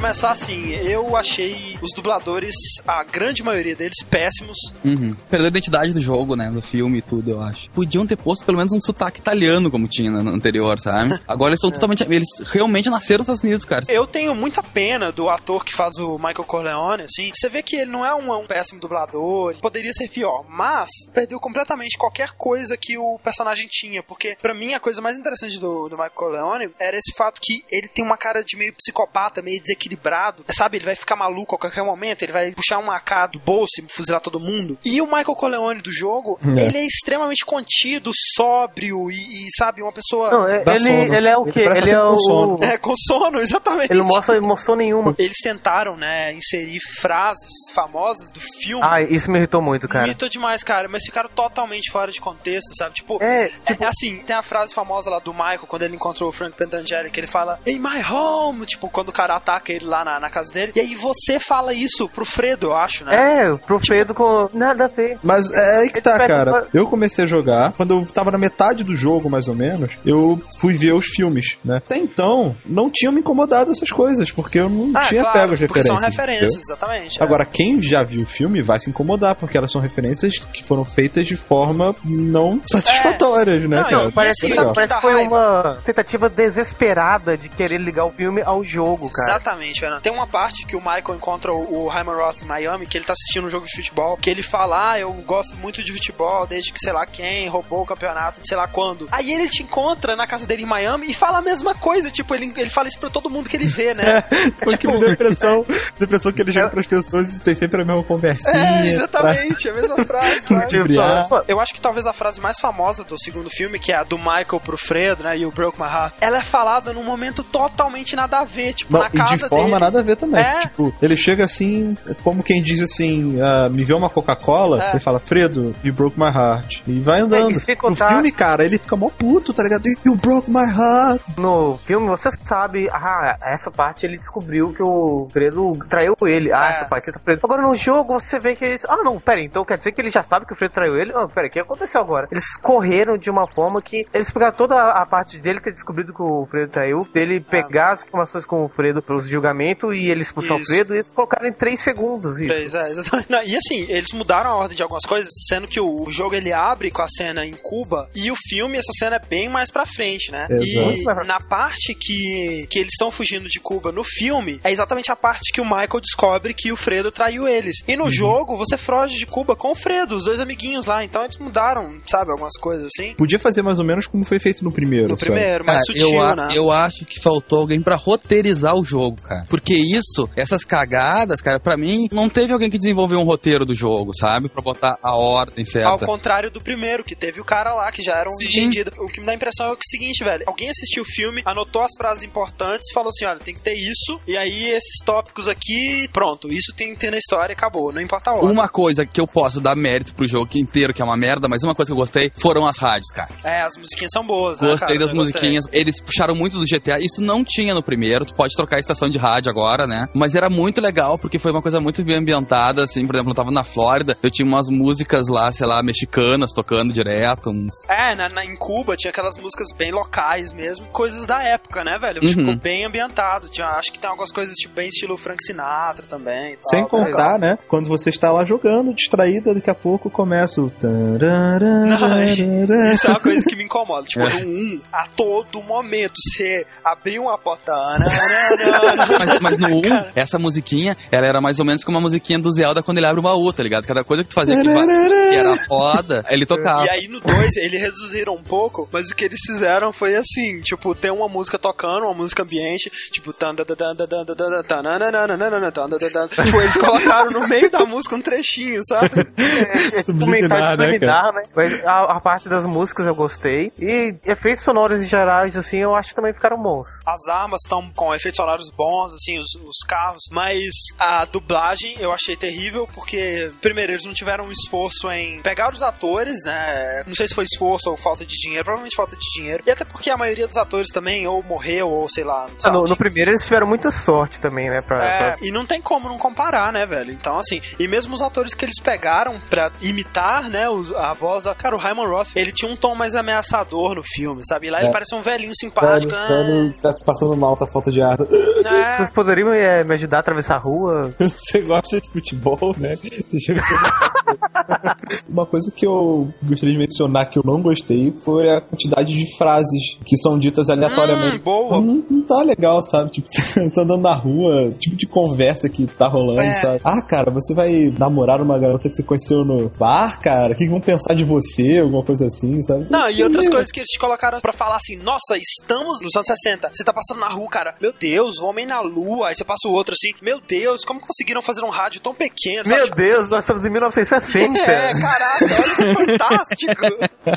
Começar assim, eu achei os dubladores, a grande maioria deles, péssimos. Uhum. Perdeu a identidade do jogo, né? Do filme e tudo, eu acho. Podiam ter posto pelo menos um sotaque italiano, como tinha no anterior, sabe? Agora eles são totalmente. Eles realmente nasceram nos Estados Unidos, cara. Eu tenho muita pena do ator que faz o Michael Corleone, assim. Você vê que ele não é um, um péssimo dublador, ele poderia ser pior, mas perdeu completamente qualquer coisa que o personagem tinha, porque pra mim a coisa mais interessante do, do Michael Corleone era esse fato que ele tem uma cara de meio psicopata, meio desequilibrado, sabe? Ele vai ficar maluco a qualquer momento, ele vai puxar uma AK do bolso e fuzilar todo mundo. E o Michael Corleone do jogo, É. ele é extremamente contido, sóbrio e, e, sabe, uma pessoa... Não, é- ele, sono. ele é o Ele quê? parece Ele, é com o. sono. É, com sono, exatamente. Ele não mostra emoção nenhuma. Eles tentaram, né, inserir frases famosas do filme. Ah, isso me irritou muito, cara. Irritou demais, cara, mas ficaram totalmente fora de contexto, sabe? Tipo, É, é, assim, tem a frase famosa lá do Michael quando ele encontrou o Frank Pentangeli, que ele fala In my home, tipo, quando o cara ataca ele lá na, na casa dele. E aí você fala isso pro Fredo, eu acho, né? É, pro Fredo com. Nada a ver. Mas é aí que tá, cara. Eu comecei a jogar, quando eu tava na metade do jogo, mais ou menos, eu fui ver os filmes, né? Até então, não tinham me incomodado essas coisas, porque eu não Ah, tinha claro, pego as referências. são referências, entendeu? exatamente. é. Agora, quem já viu o filme vai se incomodar, porque elas são referências que foram feitas de forma não satisfatórias, né, Não, cara? não, Parece, é que parece que foi uma tentativa desesperada de querer ligar o filme ao jogo, cara. Exatamente, Fernando. Tem uma parte que o Michael encontra o, o Hyman Roth em Miami, que ele tá assistindo um jogo de futebol, que ele fala, ah, eu gosto muito de futebol, desde que sei lá quem roubou o campeonato de sei lá quando. Aí ele te encontra na casa dele em Miami e fala a mesma coisa, tipo, ele, ele fala isso pra todo mundo que ele vê, né? Foi o que me deu a impressão, a impressão que ele joga pras pessoas e tem sempre a mesma conversinha. É, exatamente, a mesma frase, sabe? Tipo, Eu acho que talvez a frase mais famosa do segundo filme, que é a do Michael pro Fredo, né? You broke my heart. Ela é falada num momento totalmente nada a ver, tipo, Não, na e casa de forma dele. nada a ver também. É. Tipo, ele chega assim, como quem diz assim, ah, me vê uma Coca-Cola, É. ele fala, Fredo, you broke my heart. E vai andando. É, e No contar- filme, cara, ele fica mó puto, tá ligado? You broke my heart. No filme, você sabe, ah, essa parte ele descobriu que o Fredo traiu ele. Ah, É. essa parte você tá preso. Agora no jogo você vê que eles. Ah, não, pera, então quer dizer que ele já sabe que o Fredo traiu ele? Ah, pera, o que aconteceu agora? Eles correram de uma forma que. Eles pegaram toda a parte dele ter descobrido que o Fredo traiu, dele pegar as informações com o Fredo pelos julgamento e ele expulsar o. Fredo e eles colocaram em 3 segundos isso. Fez, é, exatamente. Não, e assim, eles mudaram a ordem de algumas coisas, sendo que o, o jogo ele abre com a cena em Cuba e o filme, essa cena é bem mais pra frente, né? E Exato. na parte que, que eles estão fugindo de Cuba no filme, é exatamente a parte que o Michael descobre que o Fredo traiu eles. E no Uhum. jogo, você foge de Cuba com o Fredo, os dois amiguinhos lá. Então eles mudaram, sabe, algumas coisas assim. Podia fazer mais ou menos como foi feito no primeiro. No sabe? primeiro, mais Cara, sutil, eu, a- né? eu acho que faltou alguém pra roteirizar o jogo, cara. Porque isso, essas cagadas, cara, pra mim, não teve alguém que desenvolveu um roteiro do jogo, sabe? Pra botar a ordem Ao certa. contrário do primeiro, que teve o cara lá que já era um Sim. entendido. O que me dá a impressão é o seguinte, velho. Alguém assistiu o filme, anotou as frases importantes, falou assim: olha, tem que ter isso, e aí esses tópicos aqui, pronto, isso tem que ter na história e acabou. Não importa a hora. Uma coisa que eu posso dar mérito pro jogo inteiro, que é uma merda, mas uma coisa que eu gostei foram as rádios, cara. É, as musiquinhas são boas, né, Gostei das Eu gostei. musiquinhas. Eles puxaram muito do GTA. Isso não tinha no primeiro. Tu pode trocar a estação de rádio agora, né? Mas era muito legal porque foi uma coisa muito bem ambientada. Assim, por exemplo, eu tava na Flórida, eu tinha umas músicas lá, sei lá, mexicanas tocando direto. Uns... É, na, na- em Cuba tinha aquelas músicas bem locais mesmo, coisas da época, né, velho? Uhum. Ficou bem ambientado. Tinha, acho que tem algumas coisas tipo bem estilo Frank Sinatra também. e tal, Sem tá contar, legal. né? Quando você está lá jogando, distraído, daqui a pouco começa o. Isso é uma coisa que me incomoda. Tipo, no 1, a todo momento, você abrir uma porta. Mas, mas no 1, essa musiquinha, ela era mais ou menos como a musiquinha do Zelda quando ele abre o baú, tá ligado? Cada coisa que tu fazia que, que era foda, ele tocava. E aí no 2 eles reduziram um pouco, mas o que eles fizeram foi assim, tipo, tem uma música tocando, uma música ambiente, tipo, tipo, eles colocaram no meio da música um trechinho, sabe? É, é Subliminar, né, subliminar, né? Mas a, a parte das músicas eu gostei. E efeitos sonoros em gerais, assim, eu acho que também ficaram bons. As armas estão com efeitos sonoros bons, assim, os, os carros, mas a dublagem eu achei terrível, porque, primeiro, eles não tiveram um esforço em pegar os atores, né? Não sei se foi esforço ou falta de dinheiro, provavelmente falta de dinheiro. E até porque a maioria dos atores também ou morreu, ou sei lá. Ah, sabe? no, no primeiro eles tiveram muita sorte também, né? Pra, É, pra- e não tem como não comparar, né, velho? Então, assim, e mesmo os atores que eles pegaram pra imitar, né, os- a voz da. Cara, o Hyman Roth, ele tinha um tom mais ameaçador no filme, sabe? E lá ele É. parece um velhinho simpático. Velho, ah, velho, tá passando mal, tá falta de ar. É. Vocês poderiam é, me ajudar a atravessar a rua? Você gosta de futebol, né? Você chega Uma coisa que eu gostaria de mencionar que eu não gostei foi a quantidade de frases que são ditas aleatoriamente. Hum, boa. Não, não tá legal, sabe? Tipo, você tá andando na rua, tipo de conversa que tá rolando, É. sabe? Ah, cara, você vai namorar uma garota que você conheceu no bar, cara? O que vão pensar de você? Alguma coisa assim, sabe? Não, e outras coisas que eles te colocaram pra falar assim, nossa, estamos nos anos 60. Você tá passando na rua, cara, meu Deus, o homem na lua. Aí você passa o outro assim, meu Deus, como conseguiram fazer um rádio tão pequeno? sabe? Meu Deus, nós estamos em 1960. É, caraca, olha que fantástico.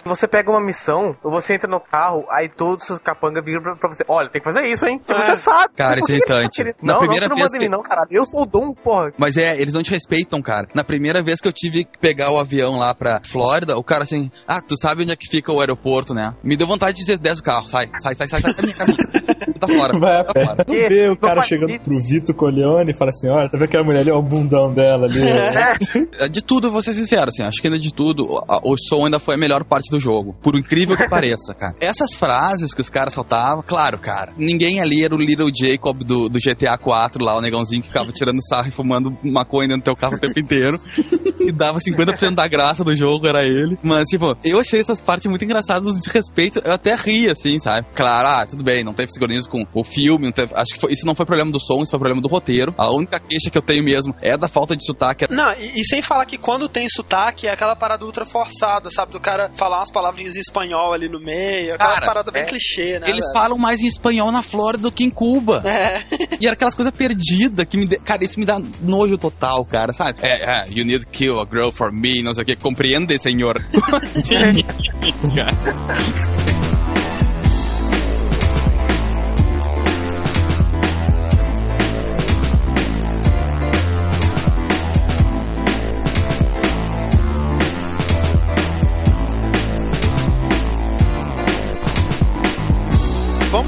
Você pega uma missão, ou você entra no carro, aí todos os capangas viram pra, pra você. Olha, tem que fazer isso, hein? Tipo, É. Você sabe. Cara, isso é que que tá irritante. Na não, primeira não, você não vez manda em mim, que- não, caralho. Eu sou o Dom, porra. Mas é, eles não te respeitam, cara. Na primeira vez que eu tive que pegar o avião lá pra Flórida, o cara assim, ah, tu sabe onde é que fica o aeroporto, né? Me deu vontade de dizer 10 carro, sai, sai, sai, sai, sai, caminha, caminha. Tu tá fora. Vai a tá fora. Tu vê o cara chegando pro Vito Corleone e fala assim: olha, tá vendo aquela mulher ali, ó, o bundão dela ali. É, De tudo, eu vou ser sincero, assim, acho que ainda de tudo, o som ainda foi a melhor parte do jogo. Por incrível que pareça, cara. Essas frases que os caras saltavam, claro, cara, ninguém ali era o Little Jacob do, do GTA 4 lá, o negãozinho que ficava tirando sarro e fumando maconha dentro do teu carro o tempo inteiro. e dava 50% da graça do jogo, era ele. Mas, tipo, eu achei essas partes muito engraçadas, os desrespeitos, eu até ri, assim, sabe? Claro, ah, tudo bem, não teve sincronismo com o filme, teve- acho que foi- isso não foi problema do som, isso foi problema do roteiro. A única queixa que eu tenho mesmo é da falta de sotaque. Não, e, e sem falar que quando tem sotaque é aquela parada ultra forçada, sabe? Do cara falar umas palavrinhas em espanhol ali no meio, aquela Cara, parada bem é. clichê, né? Eles velho? falam mais em espanhol na Flórida do que em Cuba. É. E era aquelas coisas perdidas que me. De... Cara, isso me dá nojo total, cara, sabe? É, é, you need to kill a girl for me, não sei o que. Compreende, senhor?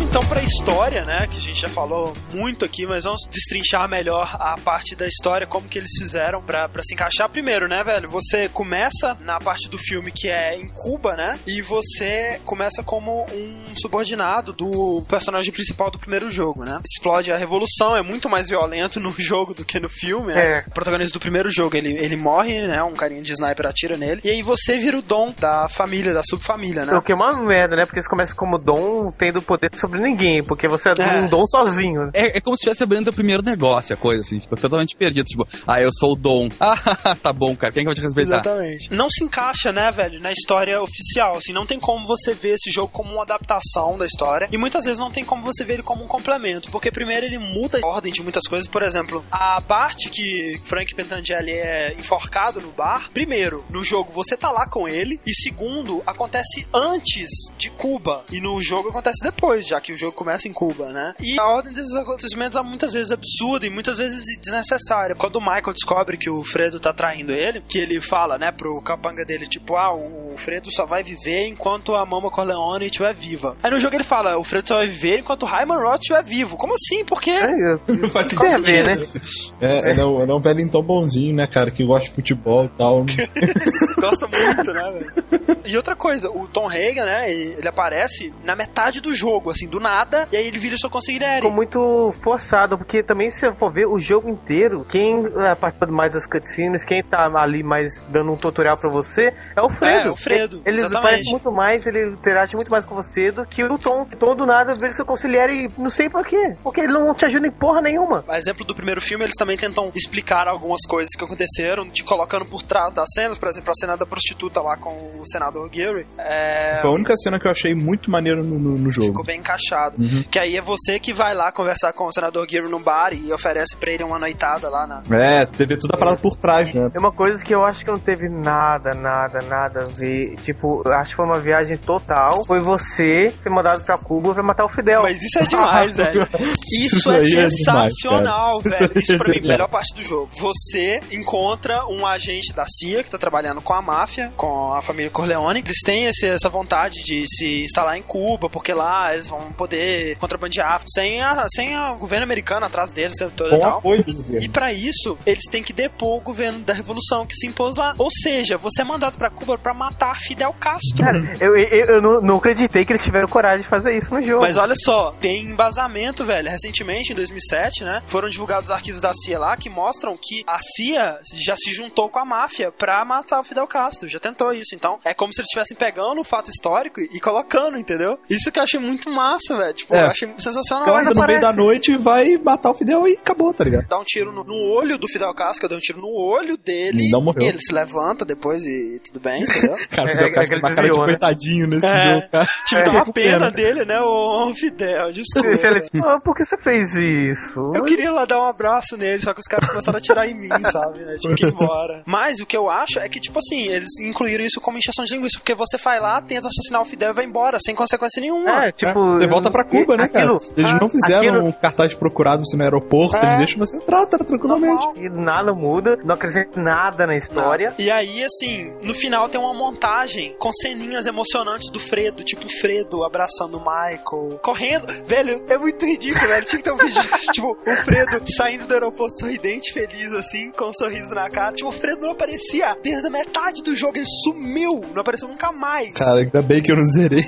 Vamos então pra história, né? Que a gente já falou muito aqui, mas vamos destrinchar melhor a parte da história, como que eles fizeram pra, pra se encaixar primeiro, né, velho? Você começa na parte do filme que é em Cuba, né? E você começa como um subordinado do personagem principal do primeiro jogo, né? Explode a revolução, é muito mais violento no jogo do que no filme, né? É. O protagonista do primeiro jogo, ele, ele morre, né? Um carinha de sniper atira nele. E aí você vira o dom da família, da subfamília, né? O que é uma merda, né? Porque você começa como Dom tendo poder sobre ninguém, porque você é, É. um Dom sozinho. É, é como se estivesse abrindo teu primeiro negócio, a coisa, assim. Tipo, totalmente perdido. Tipo, ah, eu sou o Dom. Ah, tá bom, cara. Quem é que vai te respeitar? Exatamente. Não se encaixa, né, velho, na história oficial. Assim, não tem como você ver esse jogo como uma adaptação da história. E muitas vezes não tem como você ver ele como um complemento. Porque primeiro ele muda a ordem de muitas coisas. Por exemplo, a parte que Frank Pentangeli é enforcado no bar. Primeiro, no jogo você tá lá com ele. E segundo, acontece antes de Cuba. E no jogo acontece depois, já que o jogo começa em Cuba, né? E a ordem desses acontecimentos é muitas vezes absurda e muitas vezes desnecessária. Quando o Michael descobre que o Fredo tá traindo ele, que ele fala, né, pro capanga dele, tipo, ah, o Fredo só vai viver enquanto a Mama Corleone estiver viva. Aí no jogo ele fala, o Fredo só vai viver enquanto o Hyman Roth estiver vivo. Como assim? Por quê? É, Não faz ver, né? É, ele é um, ele é um velho então bonzinho, né, cara, que gosta de futebol e tal. Gosta muito, né, velho? E outra coisa, o Tom Hagen, né, ele aparece na metade do jogo, assim, do nada, e aí ele vira o seu consigliere. Ficou muito forçado, porque também se você for ver o jogo inteiro, quem é, participa mais das cutscenes, quem tá ali mais dando um tutorial pra você, é o Fredo. É, o Fredo, Ele exatamente. parece muito mais, ele interage muito mais com você do que o Tom. O Tom do nada vira seu conselheiro e não sei por quê. Porque ele não te ajuda em porra nenhuma. A exemplo do primeiro filme, eles também tentam explicar algumas coisas que aconteceram, te colocando por trás das cenas, por exemplo, a cena da prostituta lá com o senador Gary. É, Foi a única cena que eu achei muito maneiro no, no, no jogo. Ficou bem encaixado. Uhum. Que aí é você que vai lá conversar com o senador Gary num bar e oferece pra ele uma noitada lá na. É, você vê toda a parada por trás, né? É uma coisa que eu acho que não teve nada, nada, nada a ver. Tipo, eu acho que foi uma viagem total. Foi você ser mandado pra Cuba pra matar o Fidel. Mas isso é demais, velho. Isso, Isso é aí é demais, sensacional, velho. Isso pra mim é a Isso é melhor parte do jogo. Você encontra um agente da CIA que tá trabalhando com a máfia, com a família Corleone. Eles têm esse- essa vontade de se instalar em Cuba, porque lá eles vão poder contrabandear sem a, sem a- o governo americano atrás deles todo e tal. apoio do governo. E pra isso, eles têm que depor o governo da revolução que se impôs lá. Ou seja, você é mandado pra Cuba pra matar Fidel Castro. Eu, eu, eu não, não acreditei que eles tiveram coragem de fazer isso no jogo. Mas olha só, tem embasamento, velho. Recentemente, em 2007, né, foram divulgados os arquivos da CIA lá que mostram que a CIA já se juntou com a máfia pra matar o Fidel Castro. Já tentou isso. Então, é como se eles estivessem pegando o fato histórico e colocando, entendeu? Isso que eu achei muito massa, velho. Tipo, É. eu achei sensacional. Ainda no meio da noite, vai matar o Fidel e acabou, tá ligado? dá um tiro no, no olho do Fidel Castro, eu dei um tiro no olho dele. Não morreu. E ele se levanta depois e tudo bem, entendeu? Cara, o É, Fidel é Castro que tem ele uma cara de né? coitadinho nesse É. jogo, cara. Tipo, dá uma pena dele, né? Ô, Fidel, desculpa. Ele, ah, por que você fez isso? Eu queria lá dar um abraço nele, só que os caras começaram a tirar em mim, sabe? Tive que ir embora. Mas o que eu acho é que, tipo assim, eles incluíram isso como injeção de linguiça, porque você vai lá, tenta assassinar o Fidel e vai embora, sem consequência nenhuma. É, tipo. Você volta pra Cuba, né, cara? aquilo- Eles ah, não fizeram aquilo- um cartaz procurado você no aeroporto, É. eles deixam você entrar, tá, tranquilamente. E nada muda, não acrescenta nada na história. E aí, assim, no final tem uma montagem com ceninhas emocionantes do Fredo, tipo o Fredo abraçando o Michael, correndo. Velho, é muito ridículo, velho. Tinha que ter um vídeo, tipo, o Fredo saindo do aeroporto sorridente, feliz, assim, com um sorriso na cara. Tipo, o Fredo não aparecia desde a metade do jogo, ele sumiu, não apareceu nunca mais. Cara, ainda bem que eu não zerei.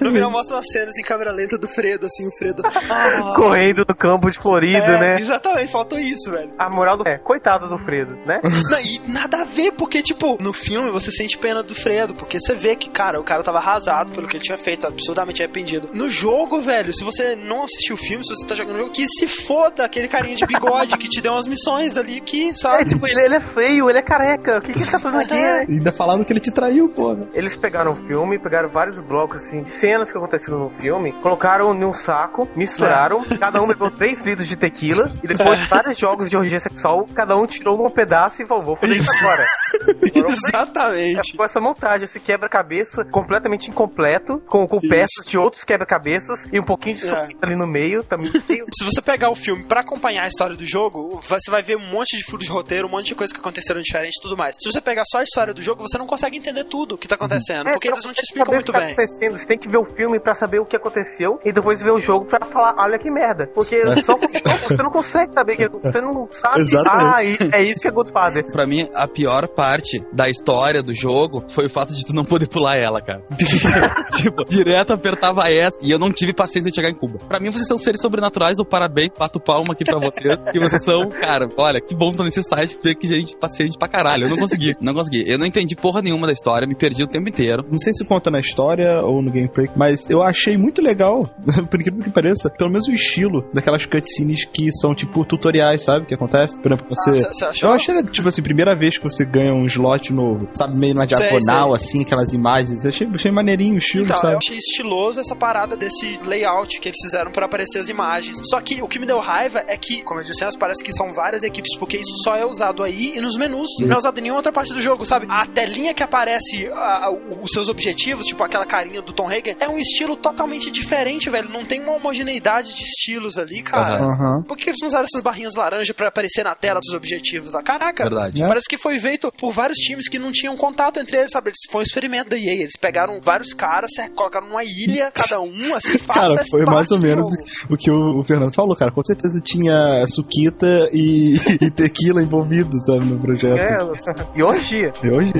No final mostra umas cenas em câmera lenta do Fredo, assim, o Fredo. Ah, Correndo no campo de Florido, é, né? Exatamente, faltou isso, velho. A moral do. É, coitado do Fredo, né? Não, e nada a ver, porque, tipo, no filme você sente pena do Fredo, porque você vê que, cara, o cara tava arrasado pelo que ele tinha feito, absurdamente arrependido. No jogo, velho, se você não assistiu o filme, se você tá jogando o jogo, que se foda aquele carinha de bigode que te deu umas missões ali que, É, sabe? tipo, ele, ele é feio, ele é careca. O que, que ele tá fazendo aqui? É. Ainda falaram que ele te traiu, porra. Eles pegaram o filme, pegaram vários blocos assim, de cenas que aconteceram no filme, colocaram num saco, misturaram, cada um bebeu 3 litros de tequila, e depois de vários jogos de orgia sexual, cada um tirou um pedaço e falou, vou fazer isso agora. Exatamente. É, com essa montagem, esse quebra-cabeça completamente incompleto, com, com peças de outros quebra-cabeças e um pouquinho de É. ali no meio, também. Se você pegar o filme pra acompanhar a história do jogo, você vai ver um monte de furos de roteiro, um monte de coisa que aconteceram diferente e tudo mais. Se você pegar só a história do jogo, você não consegue entender tudo o que tá acontecendo, É, porque eles não te explicam muito o que bem. Tá acontecendo. Você tem que ver o filme pra saber o que aconteceu e depois ver o jogo pra falar, olha que merda. Porque só com o jogo você não consegue saber que você não sabe. Exatamente. Ah, é isso que é Godfather. Pra mim, a pior parte da história do jogo foi o fato de tu não poder pular ela, cara. tipo, direto apertava essa e eu não tive paciência de chegar em Cuba. Pra mim, vocês são seres sobrenaturais do parabéns, bato palma aqui pra vocês. que vocês são, cara, olha, que bom tô nesse site, ver que gente paciente pra caralho. Eu não consegui, não consegui. Eu não entendi porra nenhuma da história, me perdi o tempo inteiro. Não sei se conta na história ou no gameplay, mas eu achei muito legal, por incrível que pareça, pelo menos o estilo daquelas cutscenes que são tipo tutoriais, sabe? Que acontece. Por exemplo, você. Ah, você achou? Eu achei, tipo assim, primeira vez que você ganha um slot novo, sabe? Meio na Sei, diagonal, assim, aquelas imagens. Eu achei, achei maneirinho o estilo, Então, sabe? eu achei estiloso essa parada desse layout que eles fizeram pra aparecer as imagens. Só que o que me deu raiva é que, como eu disse antes, parece que são várias equipes, porque isso só é usado aí e nos menus. Não é usado em nenhuma outra parte do jogo, sabe? A telinha que aparece a- a- os seus objetivos, tipo aquela carinha do Tom Hagen, é um estilo totalmente diferente, velho. Não tem uma homogeneidade de estilos ali, cara. Aham. Por que eles não usaram essas barrinhas laranja pra aparecer na tela dos objetivos lá? Caraca, Verdade. É. Parece que foi feito por vários times que não tinham contato entre eles, sabe? Eles foi um experimento da EA. Eles pegaram vários caras, colocaram numa ilha, cada um, assim, faça Cara, essa foi mais ou menos o que o, o Fernando falou, cara. Com certeza tinha suquita e, e tequila envolvido, sabe, no projeto. É, e orgia. E hoje,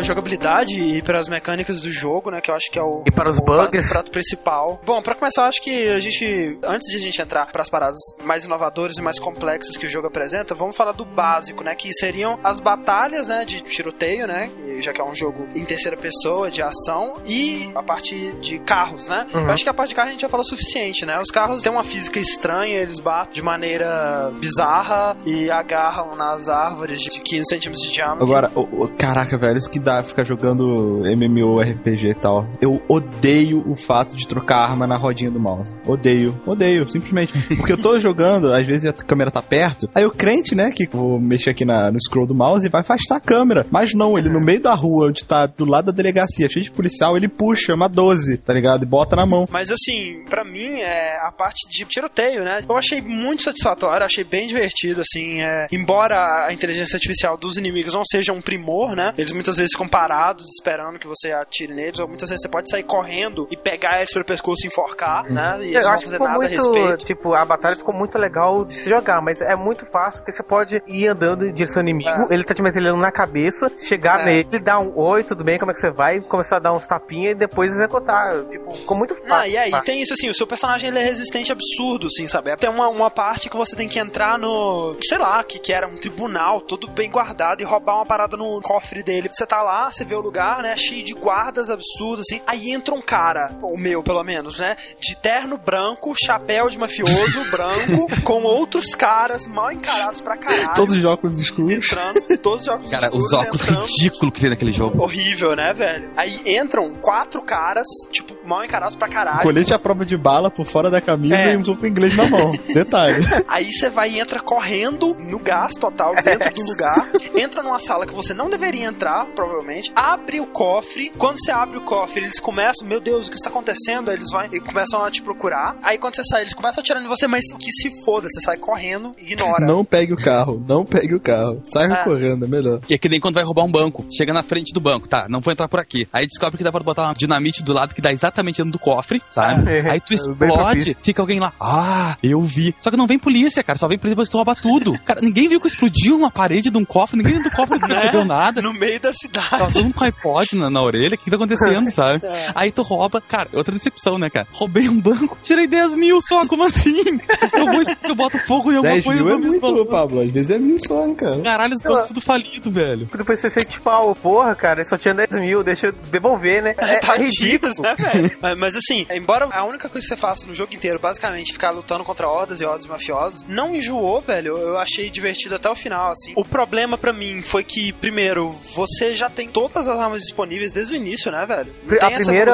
pra jogabilidade e para as mecânicas do jogo, né? Que eu acho que é o, E para os o prato- bugs. o prato principal. Bom, pra começar, eu acho que a gente, antes de a gente entrar pras paradas mais inovadoras e mais complexas que o jogo apresenta, vamos falar do básico, né? Que seriam as batalhas, né? De tiroteio, né? Já que é um jogo em terceira pessoa, de ação, e a parte de carros, né? Uhum. Eu acho que a parte de carro a gente já falou o suficiente, né? Os carros têm uma física estranha, eles batem de maneira bizarra e agarram nas árvores de 15 centímetros de diâmetro. Agora, o- o- caraca, velho, isso que dá ficar jogando MMORPG e tal. Eu odeio o fato de trocar arma na rodinha do mouse. Odeio, odeio, simplesmente. Porque eu tô jogando, às vezes a câmera tá perto, aí o crente, né, que vou mexer aqui na, no scroll do mouse e vai afastar a câmera. Mas não, ele no meio da rua, onde tá do lado da delegacia, cheio de policial, ele puxa uma 12, tá ligado? E bota na mão. Mas assim, pra mim, é a parte de tiroteio, né? Eu achei muito satisfatório, achei bem divertido, assim. É, embora a inteligência artificial dos inimigos não seja um primor, né? Eles muitas vezes ficam parados esperando que você atire neles, ou muitas vezes você pode sair correndo e pegar eles pelo pescoço e enforcar, né? E eles Eu não acho que ficou nada a muito, respeito. tipo, a batalha ficou muito legal de se jogar, mas é muito fácil, porque você pode ir andando em direção ao inimigo, ele tá te metendo na cabeça, chegar É. nele, dar um oi, tudo bem, como é que você vai, começar a dar uns tapinhas e depois executar. Tipo, ficou muito fácil. Ah, e aí tá? tem isso assim, o seu personagem ele é resistente absurdo, assim, sabe? Tem uma, uma parte que você tem que entrar no, sei lá, que, que era um tribunal, todo bem guardado, e roubar uma parada no cofre dele. Você tá lá, você vê o lugar, né, cheio de guardas absurdos, assim. Aí entra um cara, o meu pelo menos, né, de terno branco, chapéu de mafioso branco, com outros caras mal encarados pra caralho. Todos os óculos escuros. entrando, todos os óculos Cara, os escuros óculos entrando. ridículos que tem naquele jogo. Horrível, né, velho? Aí entram quatro caras, tipo, mal encarados pra caralho. Colete à prova de bala por fora da camisa É. e um soco inglês na mão. Detalhe. Aí você vai e entra correndo no gás total dentro do lugar, entra numa sala que você não deveria entrar, provavelmente, abre o cofre. Quando você abre o cofre, eles começam, meu Deus, o que está acontecendo? Aí eles vão e começam a te procurar. Aí quando você sai, eles começam atirando em você, mas que se foda, você sai correndo, ignora. Não pegue o carro, não pegue o carro. Sai É. correndo, é melhor. E é que nem quando vai roubar um banco. Chega na frente do banco, tá? Não vou entrar por aqui. Aí descobre que dá pra botar uma dinamite do lado que dá exatamente dentro do cofre, sabe? É, Aí tu explode, fica alguém lá. Ah, eu vi. Só que não vem polícia, cara. Só vem polícia depois que tu rouba tudo. Cara, ninguém viu que explodiu uma parede de um cofre. Ninguém dentro do cofre não percebeu nada. No meio da Tava cidade. todo mundo com iPod na, na orelha. O que tá acontecendo, sabe? É. Aí tu rouba. Cara, outra decepção, né, cara? Roubei um banco, tirei 10 mil só. Como assim? Eu vou, se eu boto fogo em alguma 10 coisa, mil eu é dou mesmo muito, valor. Pablo. Às vezes é mil só, hein, cara. Caralho, os bancos tudo falido, velho. Depois você sente pau, porra, cara, só tinha 10 mil, deixa eu devolver, né? É, é Tadinhos, ridículo. né, velho? mas, mas assim, embora a única coisa que você faça no jogo inteiro, basicamente, ficar lutando contra hordas e hordas mafiosos, não enjoou, velho. Eu achei divertido até o final, assim. O problema pra mim foi que, primeiro, você já tem todas as armas disponíveis desde o início, né, velho? Não A primeira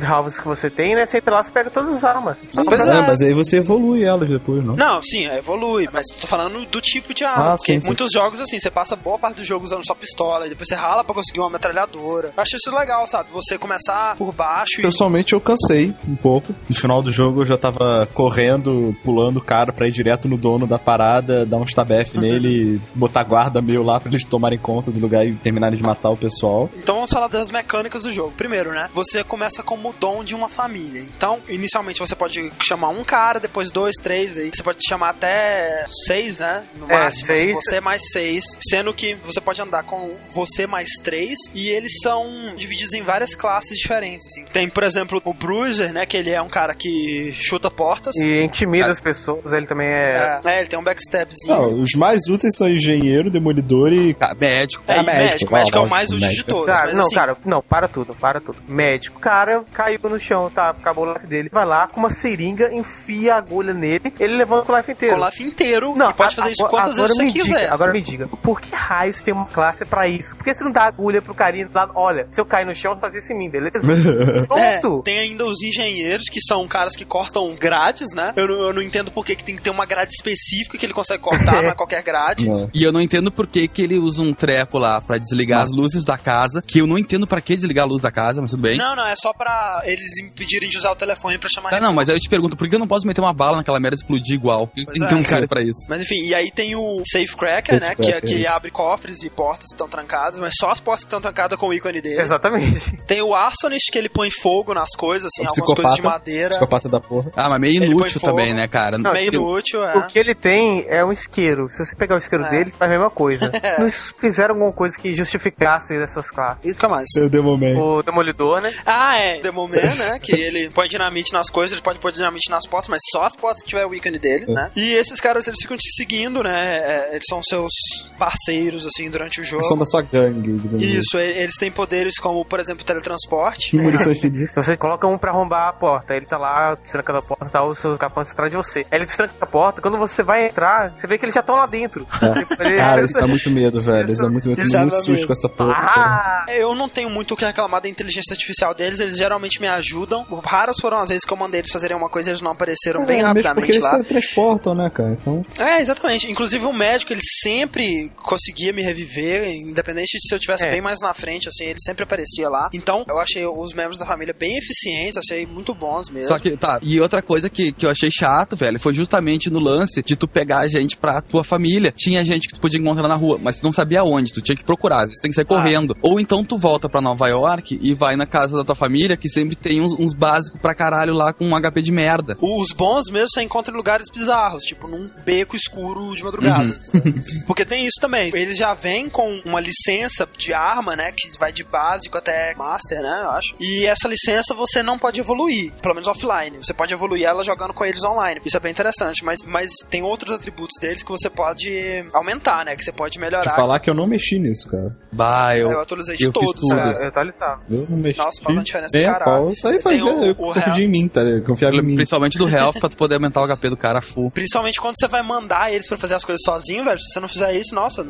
house que você tem, né? Você entra lá, você pega todas as armas. Pois É, é. mas aí você evolui elas depois, não? Não, sim, é, evolui, mas tô falando do tipo de arma. Ah, sim, sim. muitos jogos, assim, você passa boa parte do jogo usando só pistola, e depois você rala pra conseguir uma metralhadora. Eu acho isso legal, sabe? Você começar por baixo e. Pessoalmente eu cansei um pouco. No final do jogo eu já tava correndo, pulando o cara pra ir direto no dono da parada, dar um stabef nele, botar guarda meio lá pra eles tomarem conta do lugar e terminarem de matar o pessoal. Então vamos falar das mecânicas do jogo. Primeiro, né? Você começa como dom de uma família. Então, inicialmente você pode chamar um cara, depois dois, três, aí você pode chamar até seis, né? No É, máximo. seis. Você mais seis. Sendo que você pode andar com você mais três. E eles são divididos em várias classes diferentes. Assim. Tem, por exemplo, o Bruiser, né? Que ele é um cara que chuta portas. E intimida as pessoas, ele também é. É, é, ele tem um backstabzinho. Não, os mais úteis são engenheiro, demolidor e. Cara, médico. É, É, e médico. Médico, Médico é o mais útil de todos. Cara, não, assim, cara, não, para tudo, para tudo. Médico. Cara caiu no chão, tá? Acabou o life dele. Vai lá com uma seringa, enfia a agulha nele, ele levanta o life inteiro. O life inteiro. Não, e pode a- fazer isso agora- quantas agora vezes você me quiser. Diga, agora me diga, por que raios tem uma classe pra isso? Por que você não dá agulha pro carinha do lado? Olha, se eu cair no chão, faz isso em mim, beleza? Pronto! É, tem ainda os engenheiros, que são caras que cortam grades, né? Eu, não- eu não entendo por que, que tem que ter uma grade específica que ele consegue cortar, não é qualquer grade. Não. E eu não entendo por que, que ele usa um treco lá pra desligar as luzes da casa. Que eu não entendo pra que desligar a luz da casa, mas tudo bem. Não, não, é só pra eles impedirem de usar o telefone pra chamar Tá, não, mas aí eu te pergunto, por que eu não posso meter uma bala naquela merda e explodir igual? Por que Pois tem que é. ter um cara pra isso? Mas enfim, e aí tem o Safecracker, né? Que, Safecracker, que abre cofres e portas que estão trancadas, mas só as portas que estão trancadas com o ícone dele. Exatamente. Tem o Arsonist, que ele põe fogo nas coisas, assim, algumas coisas de madeira. Psicopata da porra. Ah, mas meio inútil também, né, cara? Não, meio tipo, inútil, é. O que ele tem é um isqueiro. Se você pegar o isqueiro É. dele, faz a mesma coisa. Não fizeram alguma coisa que justificasse essas classes. Isso que é mais. Seu Demoman. O Demolidor, né? Ah, é. Demoman, né? Que ele põe dinamite nas coisas, ele pode pôr dinamite nas portas, mas só as portas que tiver o ícone dele, né? E esses caras, eles ficam te seguindo, né? É, eles são seus parceiros, assim, durante o jogo. São da sua gangue, assim. Isso, eles têm poderes como, por exemplo, teletransporte. Munição infinita. Você coloca um pra arrombar a porta, ele tá lá destrancando a porta e tá os seus capantes atrás de você. Aí ele destranca a porta, quando você vai entrar, você vê que eles já estão lá dentro. Tipo, ele- Cara, isso dá muito medo, velho. Isso dá muito medo. Isso dá com essa porra. Ah! Eu não tenho muito o que reclamar da inteligência artificial deles, eles geralmente me ajudam. Raras foram as vezes que eu mandei eles fazerem uma coisa e eles não apareceram bem É, porque rapidamente eles lá. transportam, né, cara? Então, É, exatamente. Inclusive o médico, ele sempre conseguia me reviver, independente de se eu tivesse É. bem mais na frente, assim, ele sempre aparecia lá. Então, eu achei os membros da família bem eficientes, achei muito bons mesmo. Só que, tá, e outra coisa que, que eu achei chato, velho, foi justamente no lance de tu pegar a gente pra tua família. Tinha gente que tu podia encontrar na rua, mas tu não sabia onde, tu tinha que procurar, às vezes tem que sair Ah. correndo. Ou então tu volta pra Nova York e vai na casa da tua família, que sempre tem uns, uns básicos pra caralho lá com um HP de merda. Os bons mesmo você encontra em lugares bizarros, tipo num beco escuro de madrugada. Uhum. Porque tem isso também. Eles já vêm com uma licença de arma, né? Que vai de básico até master, né? Eu acho. E essa licença você não pode evoluir, pelo menos offline. Você pode evoluir ela jogando com eles online. Isso é bem interessante. Mas, mas tem outros atributos deles que você pode aumentar, né? Que você pode te melhorar. falar que eu não mexi nisso, cara. Bah, eu. Eu atualizei de eu fiz todos, tudo. cara. Eu tô alisado. Eu não mexi. Nossa, faz uma diferença caralho. Isso aí fazia. Eu o confiava real- em mim, tá? Eu confiava em mim. Principalmente do health pra tu poder aumentar o HP do cara full. Principalmente quando você vai mandar eles pra fazer as coisas sozinho, velho. Se você não fizer isso, nossa,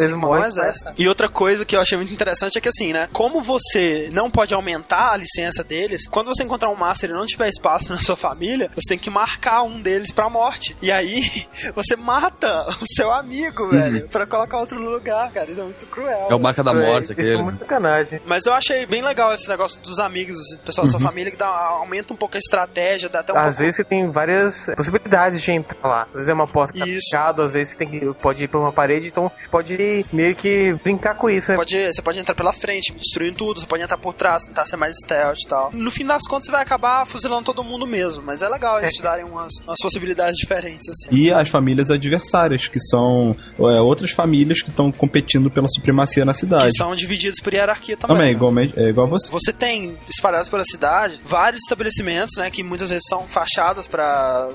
eles um morrem, exército. E outra coisa que eu achei muito interessante é que assim, né? Como você não pode aumentar a licença deles, quando você encontrar um Master e não tiver espaço na sua família, você tem que marcar um deles pra morte. E aí, você mata o seu amigo, velho, pra colocar outro no lugar, cara. Isso é muito cruel. É o marca da morte Isso é aquele. muito sacanagem. Mas eu achei bem legal esse negócio dos amigos, o pessoal da sua família, que dá, aumenta um pouco a estratégia, dá até um Às pouco... vezes você tem várias possibilidades de entrar lá. Às vezes é uma porta que tá fechada, às vezes você tem que, pode ir por uma parede, então você pode meio que brincar com isso, né? Pode, você pode entrar pela frente, destruindo tudo, você pode entrar por trás, tentar ser mais stealth e tal. No fim das contas, você vai acabar fuzilando todo mundo mesmo, mas é legal eles te darem umas, umas possibilidades diferentes, assim. E as famílias adversárias, que são é, outras famílias que estão competindo pela supremacia na cidade. Que são divididos por hierarquia também. Também, né? igualmente, é igual você. Você tem espalhados pela cidade vários estabelecimentos, né, que muitas vezes são fachadas para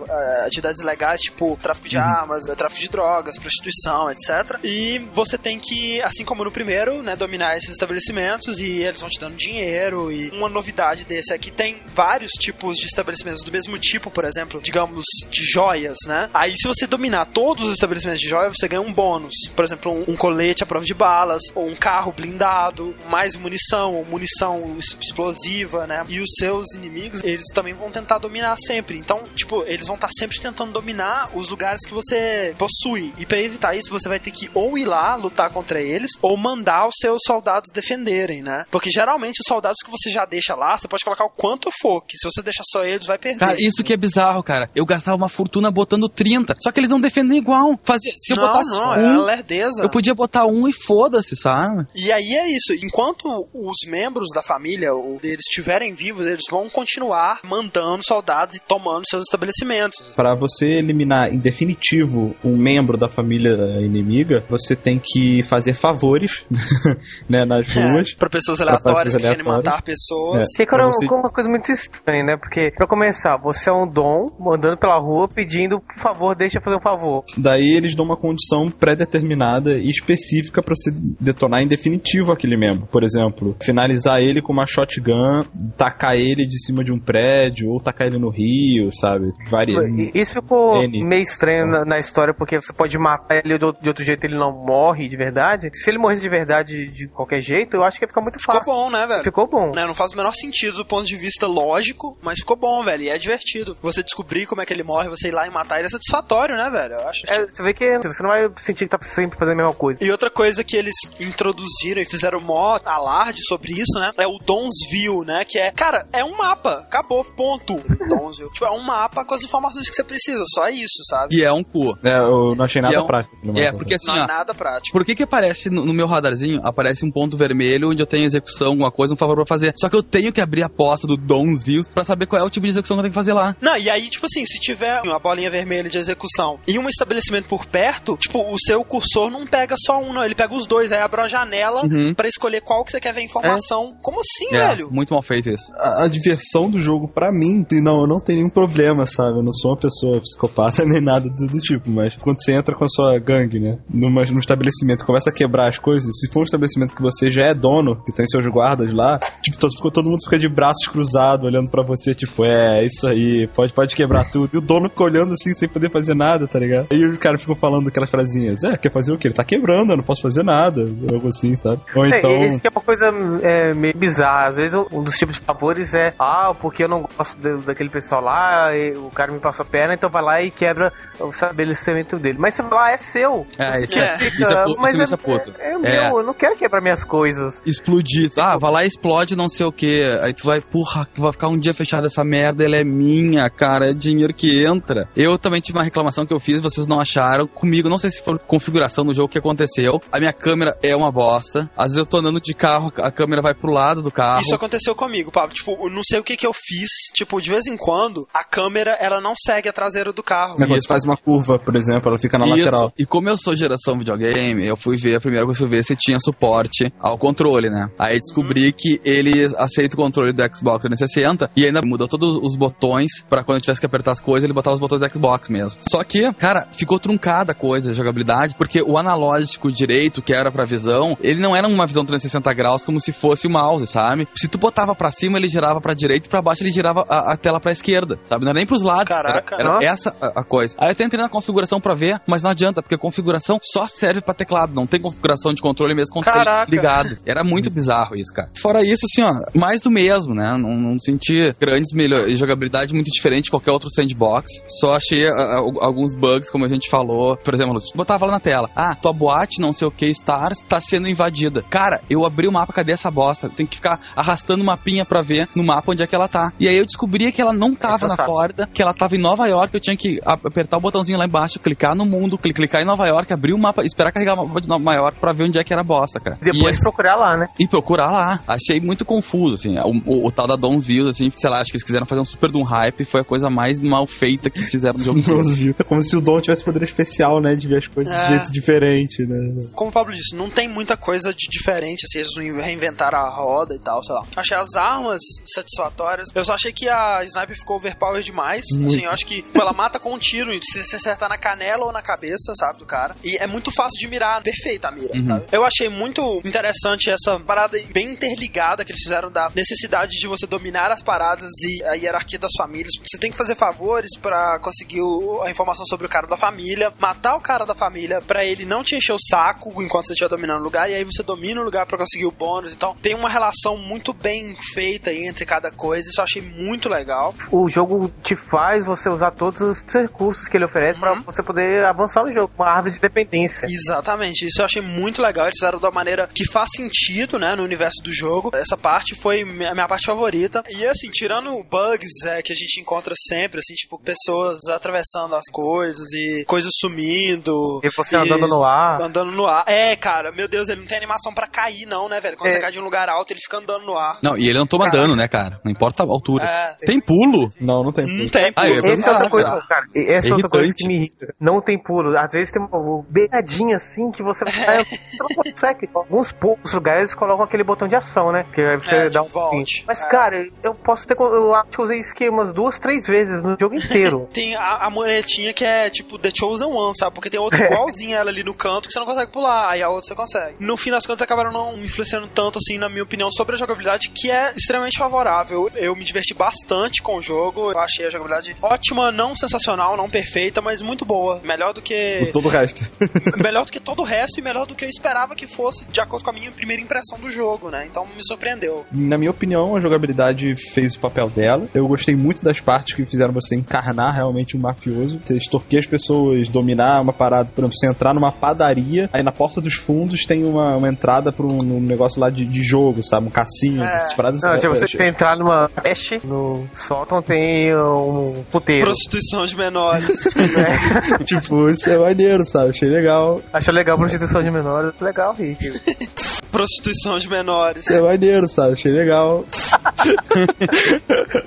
atividades ilegais, tipo tráfico de armas, eh, tráfico de drogas, prostituição, etc. E você tem que, assim como no primeiro, né, dominar esses estabelecimentos e eles vão te dando dinheiro. E uma novidade desse é que tem vários tipos de estabelecimentos do mesmo tipo, por exemplo, digamos, de joias, né? Aí se você dominar todos os estabelecimentos de joia, você ganha um bônus. Por exemplo, um, um colete à prova de balas, ou um carro blindado, mais munição, ou munição explosiva, né? E os seus inimigos, eles também vão tentar dominar sempre. Então, tipo, eles vão estar sempre tentando dominar os lugares que você possui. E para evitar isso, você vai ter que ou ir lá lutar contra eles, ou mandar os seus soldados defenderem, né? Porque geralmente os soldados que você já deixa lá, você pode colocar o quanto for, que se você deixar só eles, vai perder. Cara, isso que é bizarro, cara. Eu gastava uma fortuna botando 30. Só que eles não defendem igual. Fazia, se eu não, botasse não, é um, lerdeza. eu podia botar um e foda-se, sabe? E aí é isso. Enquanto os membros da família ou deles estiverem vivos, eles vão continuar mandando soldados e tomando seus estabelecimentos. Pra você eliminar em definitivo um membro da família inimiga, você tem que fazer favores, né, nas ruas. Para pessoas Pra aleatórias pessoas que querem aleatórias. matar pessoas. É uma, você- uma coisa muito estranha, né? Porque, pra começar, você é um dom andando pela rua pedindo, por favor, deixa eu fazer um favor. Daí eles dão uma condição pré-determinada e específica pra você detonar em definitivo aquele membro. Por exemplo, finalizar ele com uma shotgun, tacar ele de cima de um prédio ou tacar ele no rio, sabe? Varia. Isso ficou N. meio estranho na, na história, porque você pode matar ele do- de outro jeito ele não morre de verdade. Se ele morresse de verdade de qualquer jeito, eu acho que ia ficar muito Ficou fácil. bom, né, velho? Ficou bom. Né, não faz o menor sentido do ponto de vista lógico, mas ficou bom, velho. E é divertido. Você descobrir como é que ele morre, você ir lá e matar ele é satisfatório, né, velho? Eu acho. É, você vê que você não vai sentir que tá sempre fazendo a mesma coisa. E outra coisa que eles introduziram e fizeram mó alarde sobre isso, né? É o Donsville, né? Que é, cara, é um mapa. Acabou, ponto. Donsville. tipo, é um mapa com as informações que você precisa. Só isso, sabe? E é um cu. É, eu não achei nada é um- prático. no É, porque assim, Não é ó, nada prático. Por que que aparece no, no meu radarzinho, aparece um ponto vermelho onde eu tenho execução, alguma coisa, um favor pra fazer. Só que eu tenho que abrir a posta do Dons Views pra saber qual é o tipo de execução que eu tenho que fazer lá. Não, e aí, tipo assim, se tiver uma bolinha vermelha de execução e um estabelecimento por perto, tipo, o seu cursor não pega só um, não. Ele pega os dois. Aí abre uma janela Uhum. pra escolher qual que você quer ver a informação. Como assim, É, velho? muito mal feito isso. a, a diversão do jogo, pra mim, não, eu não tenho nenhum problema, sabe? Eu não sou uma pessoa psicopata nem nada do, do tipo, mas quando você entra com a sua gangue, né? Numa, num estabelecimento, começa a quebrar as coisas, se for um estabelecimento que você já é dono, que tem seus guardas lá, tipo, todo, ficou- todo mundo fica de braços cruzados, olhando pra você, tipo, é, isso aí, pode, pode quebrar tudo. E o dono fica olhando assim, sem poder fazer nada, tá ligado? Aí o cara ficou falando aquelas frasinhas, é, quer fazer o quê? Ele tá quebrando, eu não posso fazer nada. Algo assim, sabe? Ou É, então. esse que é uma coisa é, meio bizarra. Às vezes um dos tipos de favores é, ah, porque eu não gosto de- daquele pessoal lá, e o cara me passou a perna, então vai lá e quebra o estabelecimento dele. Mas você vai lá, é seu. É, isso É. é, isso é, mas isso é puto. É, é meu, É. eu não quero quebrar minhas coisas. explodir. Ah, vai lá e explode não sei o que. Aí tu vai, porra, vai ficar um dia fechado essa merda, ela é minha, cara, é dinheiro que entra. Eu também tive uma reclamação que eu fiz, vocês não acharam. Comigo, não sei se foi configuração do jogo que aconteceu. A minha câmera é uma bosta. Às vezes eu tô andando de carro, a câmera vai pro lado do carro. Isso aconteceu comigo, Pablo. Tipo, eu não sei o que que eu fiz. Tipo, de vez em quando, a câmera, ela não segue a traseira do carro. né, quando você faz uma curva, por exemplo, ela fica na Isso. lateral. E como eu sou geração videogame, eu fui ver, a primeira coisa que eu vi se tinha suporte ao controle, né? Aí descobri que ele aceita o controle do Xbox 360 e ainda mudou todos os botões pra quando eu tivesse que apertar as coisas, ele botava os botões do Xbox mesmo. Só que, cara, ficou truncada a coisa, a jogabilidade, porque o analógico direito, que era pra visão, ele não era uma visão 360 graus como se fosse o mouse, sabe? Se tu botava pra cima, ele girava pra direita e pra baixo ele girava a, a tela pra esquerda, sabe? Não era nem pros lados. Caraca. Era, era essa a, a coisa. Aí eu até entrei na configuração pra ver, mas não adianta, porque a configuração só serve pra teclado, não tem configuração de controle mesmo com Caraca. ligado. Era muito bizarro isso, cara. Fora isso, assim, ó, mais do mesmo, né? Não, não senti grandes melhor jogabilidade muito diferente de qualquer outro sandbox. Só achei ah, alguns bugs, como a gente falou. Por exemplo, tu botava lá na tela, ah, tua boate, não sei o que, Stars, tá sendo invadida. Cara, eu abri o mapa, cadê essa bosta? Tem que ficar arrastando uma pinha pra ver no mapa onde é que ela tá. E aí eu descobri que ela não tava na sabe. Flórida, que ela tava em Nova York, eu tinha que apertar o botãozinho lá embaixo, clicar no mundo, cli- clicar em Nova York, abrir o mapa, esperar carregar o mapa de Nova York pra ver onde é que era a bosta, cara. Depois E, procurar lá, né? e procurar lá. Achei muito confuso, assim. O, o- o tal da Dons Views, assim, sei lá, acho que eles quiseram fazer um super de um hype, foi a coisa mais mal feita que fizeram no jogo. viu. É como se o Dom tivesse poder especial, né? De ver as coisas É. de jeito diferente, né? Como o Pablo disse, não tem muita coisa de diferente, assim, eles não reinventaram a roda e tal, sei lá. Achei as armas satisfatórias. Eu só achei que a sniper ficou overpower demais. Assim, eu acho que tipo, ela mata com um tiro, se você acertar na canela ou na cabeça, sabe, do cara. E é muito fácil de mirar, perfeita a mira, Uhum. Eu achei muito interessante essa parada bem interligada que eles fizeram da necessidade de você dominar as paradas e a hierarquia das famílias. Você tem que fazer favores pra conseguir o- a informação sobre o cara da família, matar o cara da família pra ele não te encher o saco enquanto você estiver dominando o lugar, e aí você domina o lugar pra conseguir o bônus. Então tem uma relação muito bem feita aí entre cada coisa, isso eu achei muito legal. O jogo te faz você usar todos os recursos que ele oferece pra Uhum. você poder avançar no jogo. Uma árvore de dependência. Exatamente, isso eu achei muito legal. Eles fizeram da maneira que faz sentido, né, no universo do jogo. Essa parte foi minha, minha parte favorita. E assim, tirando bugs é, que a gente encontra sempre, assim, tipo, pessoas atravessando as coisas e coisas sumindo. E você andando no ar. Andando no ar. É, cara, meu Deus, ele não tem animação pra cair, não, né, velho? Quando É. você cai de um lugar alto, ele fica andando no ar. Não, e ele não toma Caraca. dano, né, cara? Não importa a altura. É. Tem pulo? Não, não tem. Não tem. Ah, eu ia Essa é outra coisa, cara. Essa é É outra coisa que me irrita. Não tem pulo. Às vezes tem uma beiradinha assim que você vai. Você não consegue. Alguns poucos lugares eles colocam aquele botão de ação, né? Que aí você É, dá um volte. Mas, É. cara, eu posso ter. Eu acho que eu usei isso aqui umas duas, três vezes no jogo inteiro. Tem a, a muretinha que é tipo The Chosen One, sabe? Porque tem outra É. igualzinha ela ali no canto que você não consegue pular, aí a outra você consegue. No fim das contas, acabaram não influenciando tanto, assim, na minha opinião, sobre a jogabilidade, que é extremamente favorável. Eu me diverti bastante com o jogo, eu achei a jogabilidade ótima, não sensacional, não perfeita, mas muito boa. Melhor do que. Todo o resto. melhor do que todo o resto e melhor do que eu esperava que fosse, de acordo com a minha primeira impressão do jogo, né? Então me surpreendeu. Na minha opinião, a jogabilidade fez o papel dela. Eu gostei muito das partes que fizeram você encarnar realmente um mafioso. Você extorquir as pessoas, dominar uma parada. Por exemplo, você entrar numa padaria, aí na porta dos fundos tem uma, uma entrada pra um, um negócio lá de, de jogo, sabe? Um cassino. É. Paradas Não, tipo, eu você achei- tem entrar numa creche, no sótão tem um puteiro. Prostituição de menores. tipo, isso é maneiro, sabe? Achei legal. Acho legal prostituição de menores. Legal, Rick. Prostituição de menores. Isso é maneiro, sabe? Achei legal.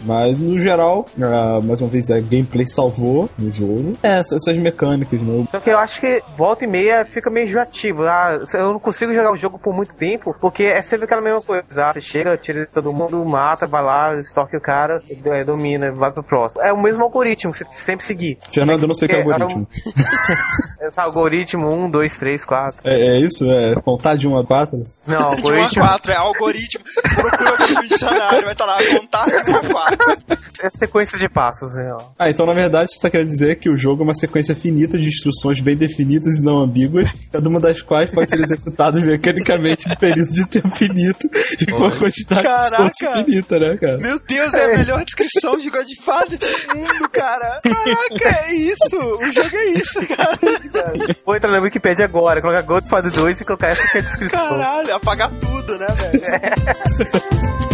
Mas no geral, ah, mais uma vez, a gameplay salvou no jogo. É, essas, essas mecânicas, né? Só que eu acho que volta e meia fica meio enjoativo. Ah, eu não consigo jogar o jogo por muito tempo, porque é sempre aquela mesma coisa. Você chega, tira todo mundo, mata, vai lá, estorque o cara, eh, domina, vai pro próximo. É o mesmo algoritmo, você que sempre seguir. Fernando, eu não sei que é algoritmo. Esse algoritmo 1, 2, 3, 4. É, é isso? É contar de 1 a 4? Não, De 1 a algoritmo. 4, é algoritmo. Você procura algoritmo em dicionário. vai estar lá a contar até quatro. É sequência de passos, né? Ah, então na verdade você tá querendo dizer que o jogo é uma sequência finita de instruções bem definidas e não ambíguas, cada uma das quais pode ser executada mecanicamente no período de tempo finito e com a quantidade Caraca! de infinita, né, cara? Meu Deus, é a melhor descrição de Godfather do mundo, cara. Caraca, é isso. O jogo é isso, cara. Vou entrar na Wikipedia agora, colocar Godfather 2 e colocar essa que é a descrição. Caralho, apagar tudo, né, velho?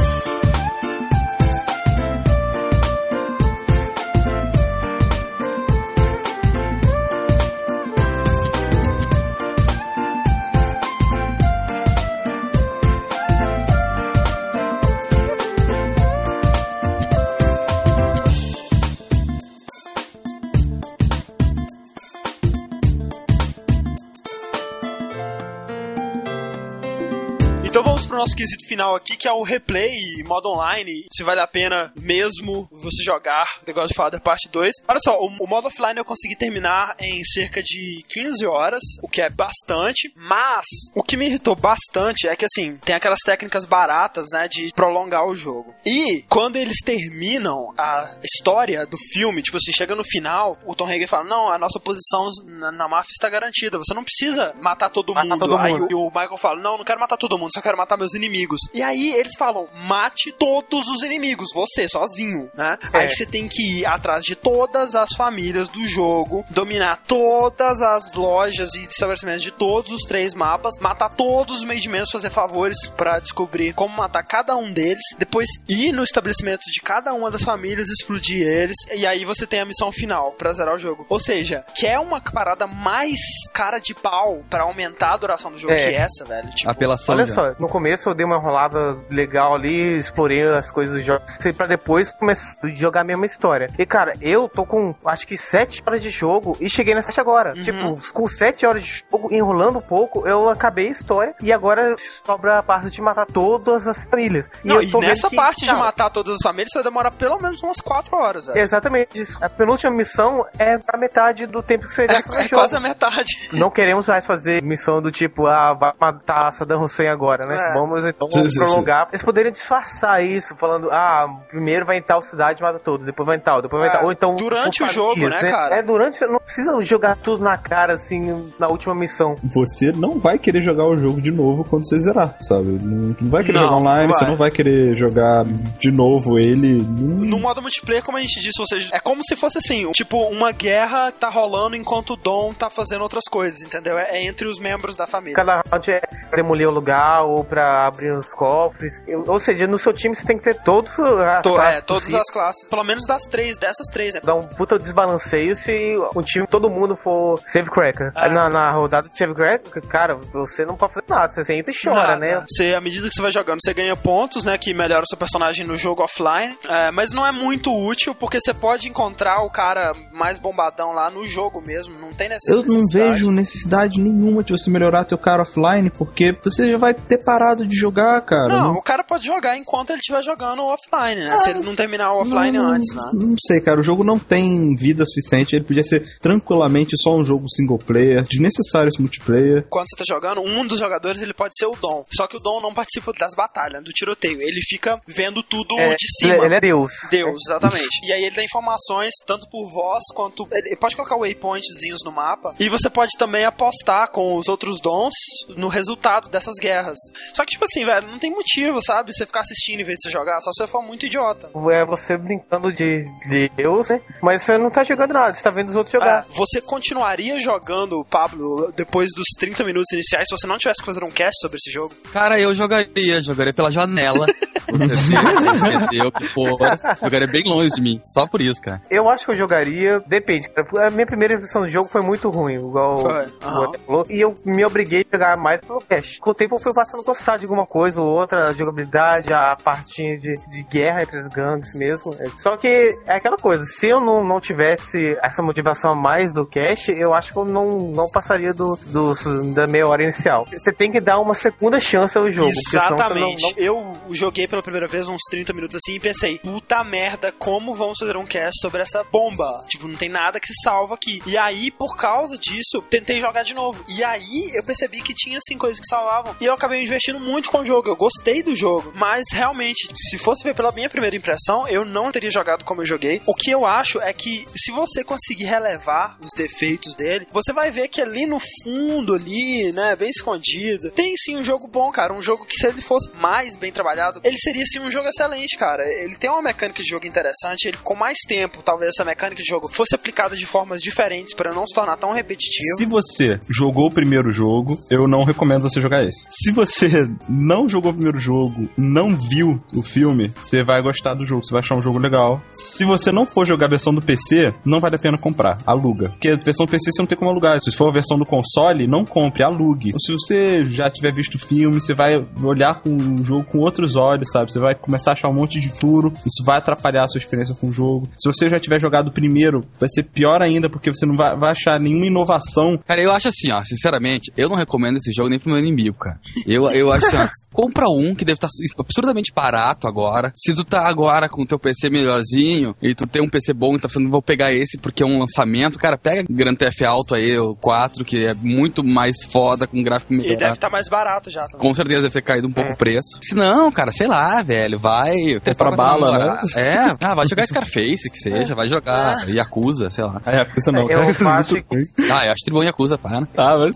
Então vamos pro nosso quesito final aqui, que é o replay modo online. Se vale a pena mesmo você jogar The Godfather Parte 2. Olha só, o, o modo offline eu consegui terminar em cerca de 15 horas, o que é bastante. Mas o que me irritou bastante é que assim, tem aquelas técnicas baratas, né, de prolongar o jogo. E quando eles terminam a história do filme, tipo assim, chega no final, o Tom Hagen fala: Não, a nossa posição na, na máfia está garantida. Você não precisa matar todo Matar mundo. todo Aí mundo. o- e o Michael fala: Não, não quero matar todo mundo, só quero matar meus inimigos. E aí eles falam: Mate todos os inimigos, você sozinho, né? É. Aí você tem que ir atrás de todas as famílias do jogo, dominar todas as lojas e estabelecimentos de todos os três mapas, matar todos os meios fazer favores pra descobrir como matar cada um deles, depois ir no estabelecimento de cada uma das famílias, explodir eles, e aí você tem a missão final pra zerar o jogo. Ou seja, quer uma parada mais cara de pau pra aumentar a duração do jogo É. que essa, velho? Tipo, Apelação. Olha já. só, no começo eu dei uma enrolada legal ali, explorei as coisas do jogo, pra depois começar a jogar a mesma história. E cara, eu tô com acho que 7 horas de jogo e cheguei nessa parte agora. Uhum. Tipo, com 7 horas de jogo, enrolando um pouco, eu acabei a história e agora sobra a parte de matar todas as famílias. Não, e tô vendo nessa que, parte de cara, matar todas as famílias, você vai demorar pelo menos umas 4 horas, velho. Exatamente. A penúltima missão é a metade do tempo que você gasta no É, é jogo. quase a metade. Não queremos mais fazer missão do tipo, ah, vai matar Saddam Hussein agora, né? É. Vamos então Sim, vamos sim, prolongar. Eles poderiam disfarçar isso, falando, ah, primeiro vai em tal cidade e mata todos, depois vai em tal, depois vai em É, tal. Ou então. durante o jogo, dias, né, cara? É, durante. Não precisa jogar tudo na cara, assim, na última missão. Você não vai querer jogar o jogo de novo quando você zerar, sabe? Não, não vai querer Não, jogar online, não você vai. não vai querer jogar de novo ele. Não- No modo multiplayer, como a gente disse, ou seja, é como se fosse assim, tipo, uma guerra tá rolando enquanto o Dom tá fazendo outras coisas, entendeu? É, é entre os membros da família. Cada round é demolir o lugar ou pra abrir os cofres. Eu- Ou seja, no seu time você tem que ter todos as To- classes é, todas as classes. Pelo menos das três, dessas três, né? dá um puta desbalanceio se o time, todo mundo for save cracker. Ah. Na, na rodada de save cracker, cara, você não pode fazer nada, você entra e chora, Nada. né? Você, à medida que você vai jogando, você ganha pontos, né? Que melhora o seu personagem no jogo offline. É, mas não é muito útil, porque você pode encontrar o cara mais bombadão lá no jogo mesmo. Não tem Eu necessidade. não vejo necessidade nenhuma de você melhorar teu cara offline, porque você já vai ter parado de jogar, cara. Não, o cara pode jogar enquanto ele estiver jogando offline, né? Se ele não terminar o offline não, antes, né? Não sei, cara. O jogo não tem vida suficiente. Ele podia ser tranquilamente só um jogo single player, desnecessário esse multiplayer. quando você tá jogando, um dos jogadores ele pode ser o Dom. Só que o Dom não participa das batalhas, do tiroteio. Ele fica vendo tudo É, de cima. Ele, ele é Deus. Deus, exatamente. e aí ele dá informações tanto por voz quanto. Ele pode colocar waypointzinhos no mapa. E você pode também apostar com os outros dons no resultado dessas guerras. Só que, tipo assim, velho, não tem motivo, sabe? Você ficar assistindo em vez de você jogar, só se você for muito idiota. É você brincando de, de Deus, né? Mas você não tá jogando nada, você tá vendo os outros jogar. Ah, você continuaria jogando, Pablo, depois dos 30 minutos iniciais, se você não tivesse que fazer um cast sobre esse jogo? Cara, eu jogaria, jogaria pela janela. Você entendeu o que for. Jogaria bem longe de mim. Só por isso, cara. Eu acho que eu jogaria, depende. cara. A minha primeira versão do jogo foi muito ruim, igual Foi, o. André falou. E eu me obriguei a jogar mais pelo cash. Com o tempo eu fui passando a gostar de alguma coisa ou outra, a jogabilidade, a partinha de, de guerra entre as gangues mesmo. Só que é aquela coisa, se eu não, não tivesse essa motivação a mais do cash, eu acho que eu não, não passaria do, dos- da meia hora inicial. Você tem que dar uma segunda chance ao jogo. você não- Exatamente. não- Eu joguei pela primeira vez uns 30 minutos assim e pensei, puta merda, como vamos fazer um cast sobre essa bomba? Tipo, não tem nada que se salva aqui. E aí, por causa disso, tentei jogar de novo. E aí eu percebi que tinha assim coisas que salvavam. E eu acabei investindo muito com o jogo, eu gostei do jogo, mas realmente, se fosse ver pela minha primeira impressão, eu não teria jogado como eu joguei. O que eu acho é que se você conseguir relevar os defeitos dele, você vai ver que ali no fundo, ali, né, bem escondido, tem sim um jogo bom, cara. Um jogo que se ele fosse mais bem trabalhado, ele seria sim um jogo excelente, cara. Ele tem uma mecânica de jogo interessante, ele com mais tempo, talvez essa mecânica de jogo fosse aplicada de formas diferentes para não se tornar tão repetitivo. Se você jogou o primeiro jogo, eu não recomendo você jogar esse. Se você não jogou o primeiro jogo, não viu o filme, você vai gostar do jogo, você vai achar um jogo legal. Se você não for jogar a versão do PC, não vale a pena comprar, aluga. Porque a versão do PC você não tem como alugar. Se for a versão do console, não compre, alugue. Se você já tiver visto o filme, você vai olhar com o jogo com outros olhos, sabe? Você vai começar a achar um monte de furo, isso vai atrapalhar a sua experiência com o jogo. Se você já tiver jogado o primeiro, vai ser pior ainda, porque você não vai, vai achar nenhuma inovação. Cara, eu acho assim, ó, sinceramente, eu não recomendo esse jogo nem pro meu inimigo, cara. Eu, eu acho assim, ó, compra um que deve estar absurdamente barato agora. Se tu tá agora com o teu PC melhorzinho e tu tem um PC bom e tá pensando, vou pegar esse porque é um lançamento, cara, pega Grand Theft Auto aí, o 4, que é muito mais foda, com gráfico melhor. E deve estar mais barato já também. Com certeza deve ter caído um pouco o preço. Se não, cara, sei lá, velho, vai. Ter pra bala, né? É, ah, vai jogar Scarface, que seja, vai jogar Yakuza, sei lá. A Yakuza não, Eu cara. faço-. Ah, eu acho tribom Yakuza, para. Tá, mas.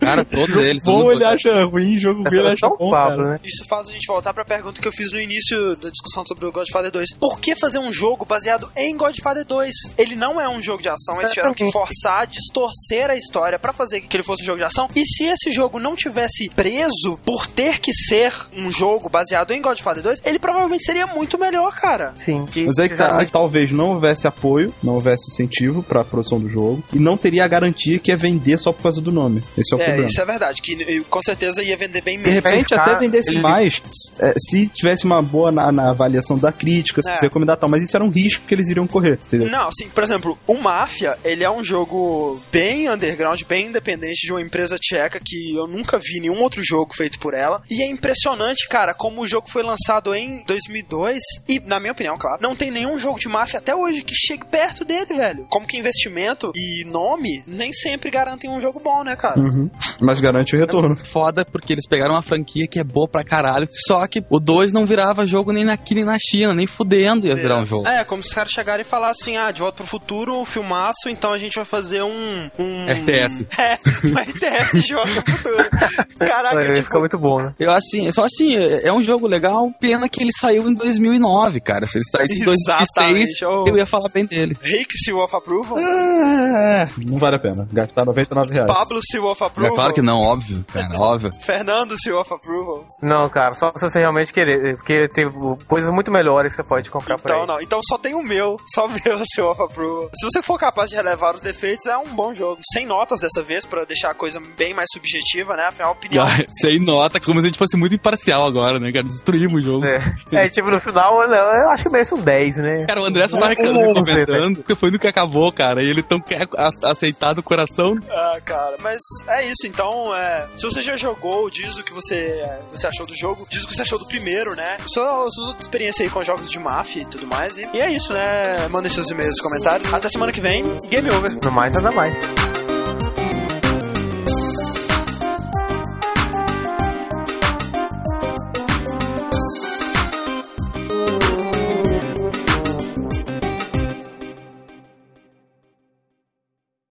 Cara, todos eles. são Bom ele acha ruim, jogo ruim ele É acha só bom, Pablo, cara. né? Isso faz a gente voltar pra pergunta que eu fiz no início da discussão sobre o Godfather 2. Por que fazer um jogo baseado em Godfather 2? Ele não é um jogo de ação, eles tiveram que forçar, distorcer a história pra fazer que ele fosse um jogo de ação. E se esse jogo não tivesse preso por ter que ser um jogo baseado em Godfather 2, ele provavelmente seria muito melhor, cara. Sim. Que, Mas é que tá, talvez não houvesse apoio, não houvesse incentivo pra produção do jogo, e não teria a garantia que é vender só por causa do nome. Esse é o É, problema. isso é verdade, que com certeza ia vender bem De menos. repente, Cara, até vendesse ele- mais é, se tivesse uma boa na, na avaliação da crítica, se É. recomendar tal, mas isso era um risco que eles iriam correr. Entendeu? Não, assim, por exemplo, o Mafia, ele é um jogo bem underground, bem independente de uma empresa tcheca que eu nunca vi nenhum outro jogo feito por ela. E é impressionante, cara, como o jogo foi lançado em 2002 e, na minha opinião, claro, não tem nenhum jogo de máfia até hoje que chegue perto dele, velho. Como que investimento e nome nem sempre garantem um jogo bom, né, cara? Uhum. Mas garante o retorno. Foda porque eles pegaram uma franquia que é boa pra caralho. Só que o 2 não virava jogo nem aqui nem na China, nem fudendo ia virar um jogo. É, como se os caras chegarem e falassem, ah, de volta pro futuro, um filmaço, então a gente vai fazer um. um... RTS. É, uma RTS de volta pro futuro. Caraca, Vai tipo, ficar muito bom, né? Eu acho assim, só assim, é é um jogo legal, pena que ele saiu em 2009, cara. Se ele saísse em 2006, Exatamente, ô. eu ia falar bem dele. Rick Seal of Approval? É, não vale a pena. Gastar 99 reais. Pablo Seal of É Approval? claro que não, óbvio, cara, óbvio. Fernando Seal of Approval? Não, cara, só se você realmente querer. Porque tem coisas muito melhores que você pode comprar por Então aí. não, então só tem o meu, só o meu Seal of Approval. Se você for capaz de relevar os defeitos, é um bom jogo. Sem notas dessa vez, pra deixar a coisa bem mais subjetiva, né? Afinal, a opinião. Sem nota, como se a gente fosse muito imparcial agora, né, cara? Destruímos o jogo. É. é, tipo, no final, eu, acho que merece um 10, né? Cara, o André só tá comentando, porque foi no que acabou, cara. E ele tão quer aceitar do coração. Ah, cara, mas é isso, então, é, se você já jogou, diz o que você, você achou do jogo, diz o que você achou do primeiro, né? Sua, suas outras experiências aí com jogos de máfia e tudo mais. E, e é isso, né? Mandem seus e-mails comentários. Até semana que vem. Game over. No mais, nada mais.